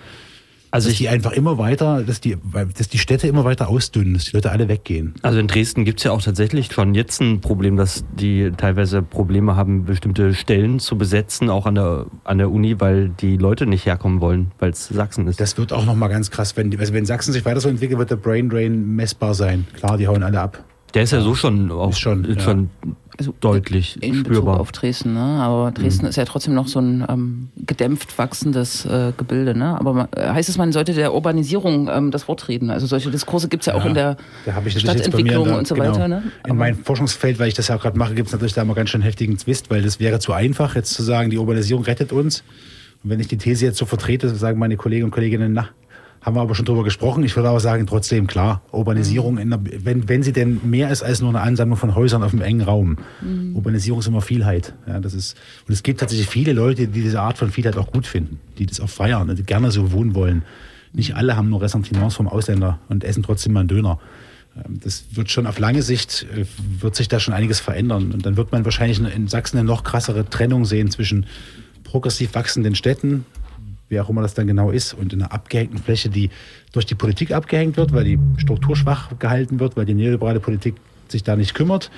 Also dass ich- die einfach immer weiter, dass die, dass die Städte immer weiter ausdünnen, dass die Leute alle weggehen. Also in Dresden gibt es ja auch tatsächlich schon jetzt ein Problem, dass die teilweise Probleme haben, bestimmte Stellen zu besetzen, auch an der, an der Uni, weil die Leute nicht herkommen wollen, weil es Sachsen ist. Das wird auch nochmal ganz krass, wenn, also wenn Sachsen sich weiter so entwickelt, wird der Brain Drain messbar sein. Klar, die hauen alle ab. Der ist ja so schon auch Ist schon, ist ja. schon Also deutlich in Bezug spürbar. auf Dresden, ne? Aber Dresden ist ja trotzdem noch so ein ähm, gedämpft wachsendes äh, Gebilde, ne? Aber man, äh, heißt es, man sollte der Urbanisierung ähm, das Wort reden. Also solche Diskurse gibt es ja, auch Ja, in der Stadtentwicklung der- und so genau, weiter, ne? In meinem Forschungsfeld, weil ich das ja auch gerade mache, gibt es natürlich da immer ganz schön heftigen Zwist, weil das wäre zu einfach, jetzt zu sagen, die Urbanisierung rettet uns. Und wenn ich die These jetzt so vertrete, sagen meine Kollegen und Kolleginnen, na, haben wir aber schon drüber gesprochen. Ich würde aber sagen, trotzdem, klar, Urbanisierung, in der, wenn, wenn sie denn mehr ist als nur eine Ansammlung von Häusern auf einem engen Raum. Urbanisierung ist immer Vielheit. Ja, das ist, und es gibt tatsächlich viele Leute, die diese Art von Vielheit auch gut finden, die das auch feiern, die gerne so wohnen wollen. Nicht alle haben nur Ressentiments vom Ausländer und essen trotzdem mal einen Döner. Ähm, Das wird schon auf lange Sicht, äh, wird sich da schon einiges verändern. Und dann wird man wahrscheinlich in Sachsen eine noch krassere Trennung sehen zwischen progressiv wachsenden Städten, wer auch immer das dann genau ist, und einer abgehängten Fläche, die durch die Politik abgehängt wird, weil die strukturschwach gehalten wird, weil die neoliberale Politik sich da nicht kümmert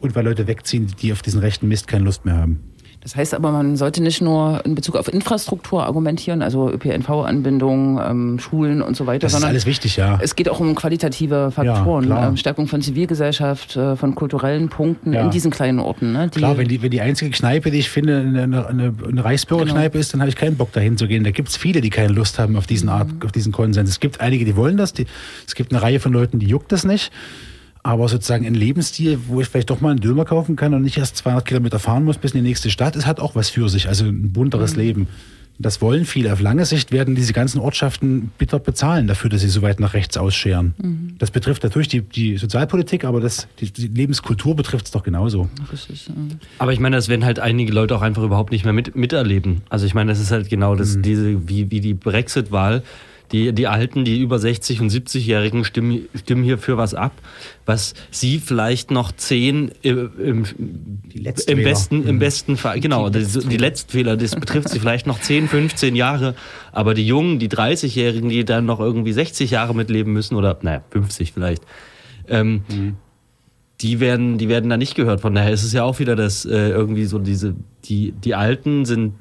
und weil Leute wegziehen, die auf diesen rechten Mist keine Lust mehr haben. Das heißt aber, man sollte nicht nur in Bezug auf Infrastruktur argumentieren, also ÖPNV-Anbindung, ähm, Schulen und so weiter, Das ist sondern alles wichtig, ja. es geht auch um qualitative Faktoren, klar. ähm, Stärkung von Zivilgesellschaft, äh, von kulturellen Punkten Ja. in diesen kleinen Orten. Ne, die, Klar, wenn die, wenn die einzige Kneipe, die ich finde, eine, eine, eine Genau. Reichsbürgerkneipe ist, dann habe ich keinen Bock dahin zu gehen. Da gibt es viele, die keine Lust haben auf diesen Art, auf diesen Konsens. Es gibt einige, die wollen das. Die, es gibt eine Reihe von Leuten, die juckt das nicht. Aber sozusagen ein Lebensstil, wo ich vielleicht doch mal einen Döner kaufen kann und nicht erst 200 Kilometer fahren muss bis in die nächste Stadt, es hat auch was für sich. Also ein bunteres Leben. Das wollen viele. Auf lange Sicht werden diese ganzen Ortschaften bitter bezahlen dafür, dass sie so weit nach rechts ausscheren. Das betrifft natürlich die, die Sozialpolitik, aber das, die, die Lebenskultur betrifft es doch genauso. Ist, äh, Aber ich meine, das werden halt einige Leute auch einfach überhaupt nicht mehr mit, miterleben. Also ich meine, das ist halt genau das, diese, wie, wie die Brexit-Wahl. Die, die Alten, die über 60- und 70-Jährigen stimmen, stimmen hier für was ab, was sie vielleicht noch zehn im, im, im Letztwähler. besten, im besten Fall, genau, die, die Letztwähler, das betrifft sie vielleicht noch 10, 15 Jahre, aber die Jungen, die 30-Jährigen, die dann noch irgendwie 60 Jahre mitleben müssen oder, naja, 50 vielleicht, ähm, die werden, die werden da nicht gehört. Von daher ist es ja auch wieder das äh, irgendwie so diese, die, die Alten sind,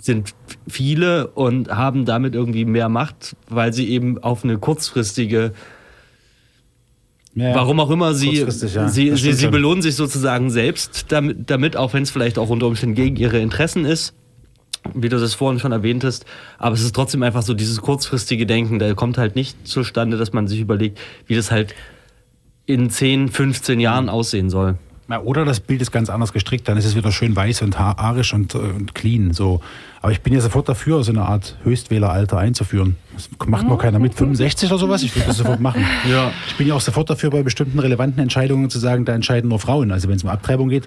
sind viele und haben damit irgendwie mehr Macht, weil sie eben auf eine kurzfristige, Ja, warum auch immer sie, ja. sie, sie, sie belohnen sich sozusagen selbst damit, damit auch wenn es vielleicht auch unter Umständen gegen ihre Interessen ist. Wie du das vorhin schon erwähntest, aber es ist trotzdem einfach so dieses kurzfristige Denken, da kommt halt nicht zustande, dass man sich überlegt, wie das halt in 10, 15 Jahren aussehen soll. Ja, oder das Bild ist ganz anders gestrickt, dann ist es wieder schön weiß und ha- arisch und, äh, und clean. So. Aber ich bin ja sofort dafür, so eine Art Höchstwähleralter einzuführen. Das macht nur keiner mit 65 oder sowas. Ich würde das sofort machen. Ja. Ich bin ja auch sofort dafür, bei bestimmten relevanten Entscheidungen zu sagen, da entscheiden nur Frauen. Also wenn es um Abtreibung geht,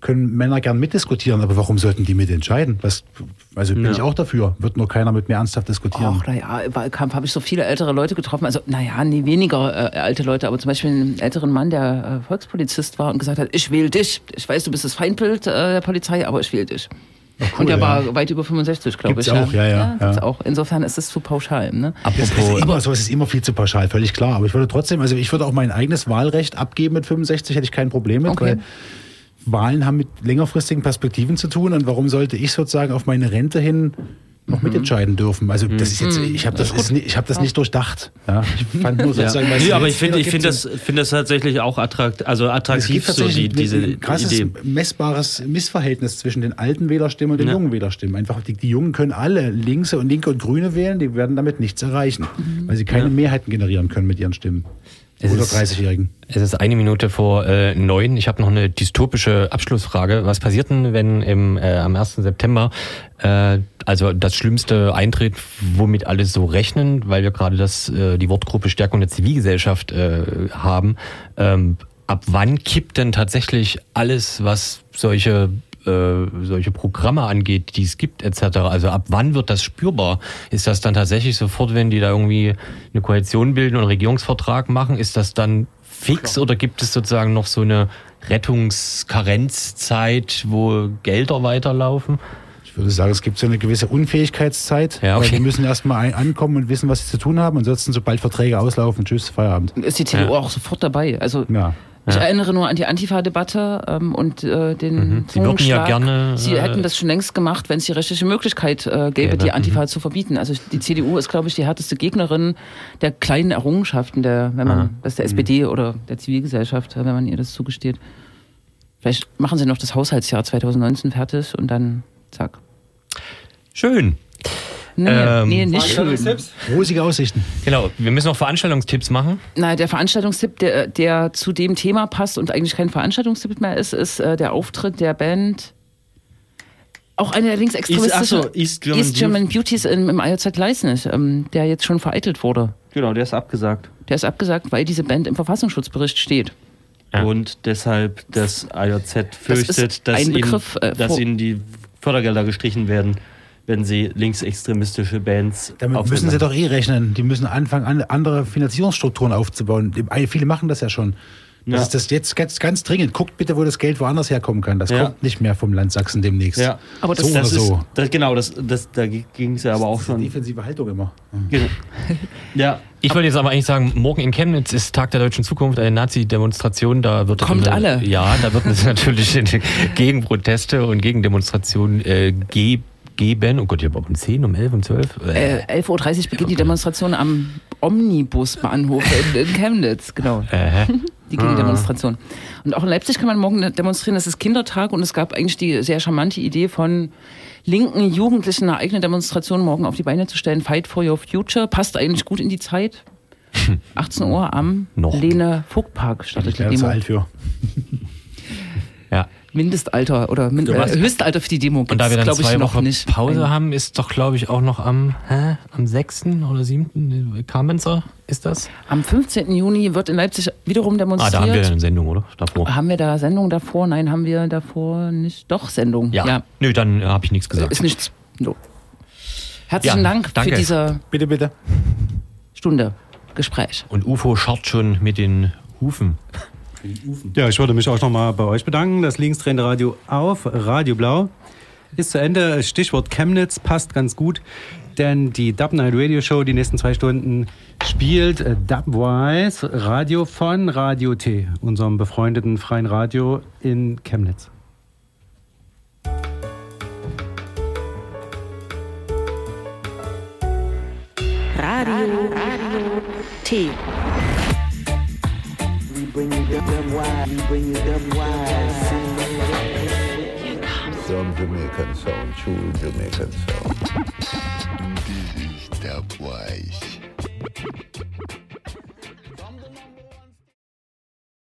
können Männer gern mitdiskutieren, aber warum sollten die mitentscheiden? Was, also bin Ja. ich auch dafür. Wird nur keiner mit mir ernsthaft diskutieren. Ach, naja, im Wahlkampf habe ich so viele ältere Leute getroffen. Also, naja, nee, weniger äh, alte Leute, aber zum Beispiel einen älteren Mann, der äh, Volkspolizist war und gesagt hat, ich wähle dich. Ich weiß, du bist das Feindbild äh, der Polizei, aber ich wähle dich. Und der ja. war weit über 65, glaube ich. Gibt's auch, ja, ja, gibt's ja. auch. Insofern ist es zu pauschal. Ne? Das ist immer so, es ist immer viel zu pauschal, völlig klar. Aber ich würde trotzdem, also ich würde auch mein eigenes Wahlrecht abgeben mit 65, hätte ich kein Problem mit, Okay. weil Wahlen haben mit längerfristigen Perspektiven zu tun und warum sollte ich sozusagen auf meine Rente hin noch mitentscheiden dürfen? Also das ist jetzt, ich habe das, ist, ni- ich habe das nicht durchdacht. Ja, ich fand nur sozusagen, weil es Nee, aber ich finde, ich finde das, finde das tatsächlich auch attrakt, also es attraktiv, gibt so die, tatsächlich diese ein, krasses, Idee. messbares Missverhältnis zwischen den alten Wählerstimmen und den Ja. jungen Wählerstimmen. Einfach die, die Jungen können alle Linke und Linke und Grüne wählen, die werden damit nichts erreichen, weil sie keine Mehrheiten generieren können mit ihren Stimmen. Es Oder ist- 30-Jährigen. Es ist eine Minute vor äh, neun. Ich habe noch eine dystopische Abschlussfrage. Was passiert denn, wenn im, äh, am 1. September äh, also das Schlimmste eintritt, womit alle so rechnen, weil wir gerade das äh, die Wortgruppe Stärkung der Zivilgesellschaft äh, haben? Ähm, ab wann kippt denn tatsächlich alles, was solche äh, solche Programme angeht, die es gibt, etc. Also ab wann wird das spürbar? Ist das dann tatsächlich sofort, wenn die da irgendwie eine Koalition bilden und einen Regierungsvertrag machen, ist das dann fix oder gibt es sozusagen noch so eine Rettungskarenzzeit, wo Gelder weiterlaufen? Ich würde sagen, es gibt so eine gewisse Unfähigkeitszeit. Ja, okay. weil Die müssen erstmal ankommen und wissen, was sie zu tun haben. Ansonsten, sobald Verträge auslaufen, tschüss, Feierabend. Ist die CDU Ja. auch sofort dabei. Also Ja. Ich Ja. erinnere nur an die Antifa-Debatte ähm, und äh, den Mhm. Sie würden ja gerne, Sie äh, hätten das schon längst gemacht, wenn es die rechtliche Möglichkeit äh, gäbe, Gäbe, die Antifa mhm. zu verbieten. Also die CDU ist, glaube ich, die härteste Gegnerin der kleinen Errungenschaften der, wenn man, Aha. das der SPD oder der Zivilgesellschaft, wenn man ihr das zugesteht. Vielleicht machen sie noch das Haushaltsjahr 2019 fertig und dann zack. Schön. Nee, Ähm, nee nicht schön. Rosige Aussichten. Genau, wir müssen noch Veranstaltungstipps machen. Na, der Veranstaltungstipp, der, der zu dem Thema passt und eigentlich kein Veranstaltungstipp mehr ist, ist äh, der Auftritt der Band. Auch eine der linksextremistischen Ist- ach so, East German German Beauties im, im IOZ Leisnig, ähm, der jetzt schon vereitelt wurde. Genau, der ist abgesagt. Der ist abgesagt, weil diese Band im Verfassungsschutzbericht steht. Ja. Und deshalb das IOZ fürchtet, ist dass, ihnen, Begriff, äh, dass ihnen die Fördergelder gestrichen werden, wenn sie linksextremistische Bands Damit müssen sie doch eh rechnen. Die müssen anfangen, an- andere Finanzierungsstrukturen aufzubauen. Viele machen das ja schon. Das Ja. ist das jetzt ganz, ganz dringend. Guckt bitte, wo das Geld woanders herkommen kann. Das Ja. kommt nicht mehr vom Land Sachsen demnächst. Ja. Aber das, So das oder ist, so. das, genau, das, das, da ging es ja aber auch Das ist eine schon. defensive Haltung immer. Genau. Ja, Ich wollte jetzt aber eigentlich sagen, morgen in Chemnitz ist Tag der deutschen Zukunft, eine Nazi-Demonstration. Da wird Kommt alle. Ja, da wird es natürlich Gegenproteste und Gegendemonstrationen äh, ge geben. Oh Gott, ich habe um 10, um 11, um 12. äh, 11.30 Uhr beginnt die Demonstration am Omnibusbahnhof in, in Chemnitz, genau. Äh, Die Gegendemonstration. Und auch in Leipzig kann man morgen demonstrieren. Das ist Kindertag und es gab eigentlich die sehr charmante Idee von linken Jugendlichen eine eigene Demonstration morgen auf die Beine zu stellen. Fight for your future. Passt eigentlich gut in die Zeit. 18 Uhr am Noch. Lene Vogtpark Ich startet die wäre zu Demo. alt für. ja. Mindestalter oder Min Du äh, Höchstalter für die Demo Und da wir gibt's, dann glaube ich, zwei noch Wochen nicht. Pause Ein- haben, ist doch, glaube ich, auch noch am, hä, am 6. oder 7. Kamenzer ist das? Am 15. Juni wird in Leipzig wiederum Ah, demonstriert. da haben wir eine Sendung, oder? Davor. Haben wir da Sendung davor? Nein, haben wir davor nicht. Doch, Sendung. Ja. Nö, dann äh, habe ich nichts gesagt. Ist nichts. No. Herzlichen Ja, Dank danke. für diese Bitte, bitte. Stunde Gespräch. Und UFO scharrt schon mit den Hufen. Ja, ich würde mich auch nochmal bei euch bedanken. Das Linkstrainer Radio auf Radio Blau ist zu Ende. Stichwort Chemnitz passt ganz gut, denn die Dub Night Radio Show die nächsten zwei Stunden spielt äh, Dubwise Radio von Radio T, unserem befreundeten freien Radio in Chemnitz. Radio, Radio T. bring it dumb wide, you bring it dumb wide. Some Jamaican sound, true Jamaican sound. This is Dubwise.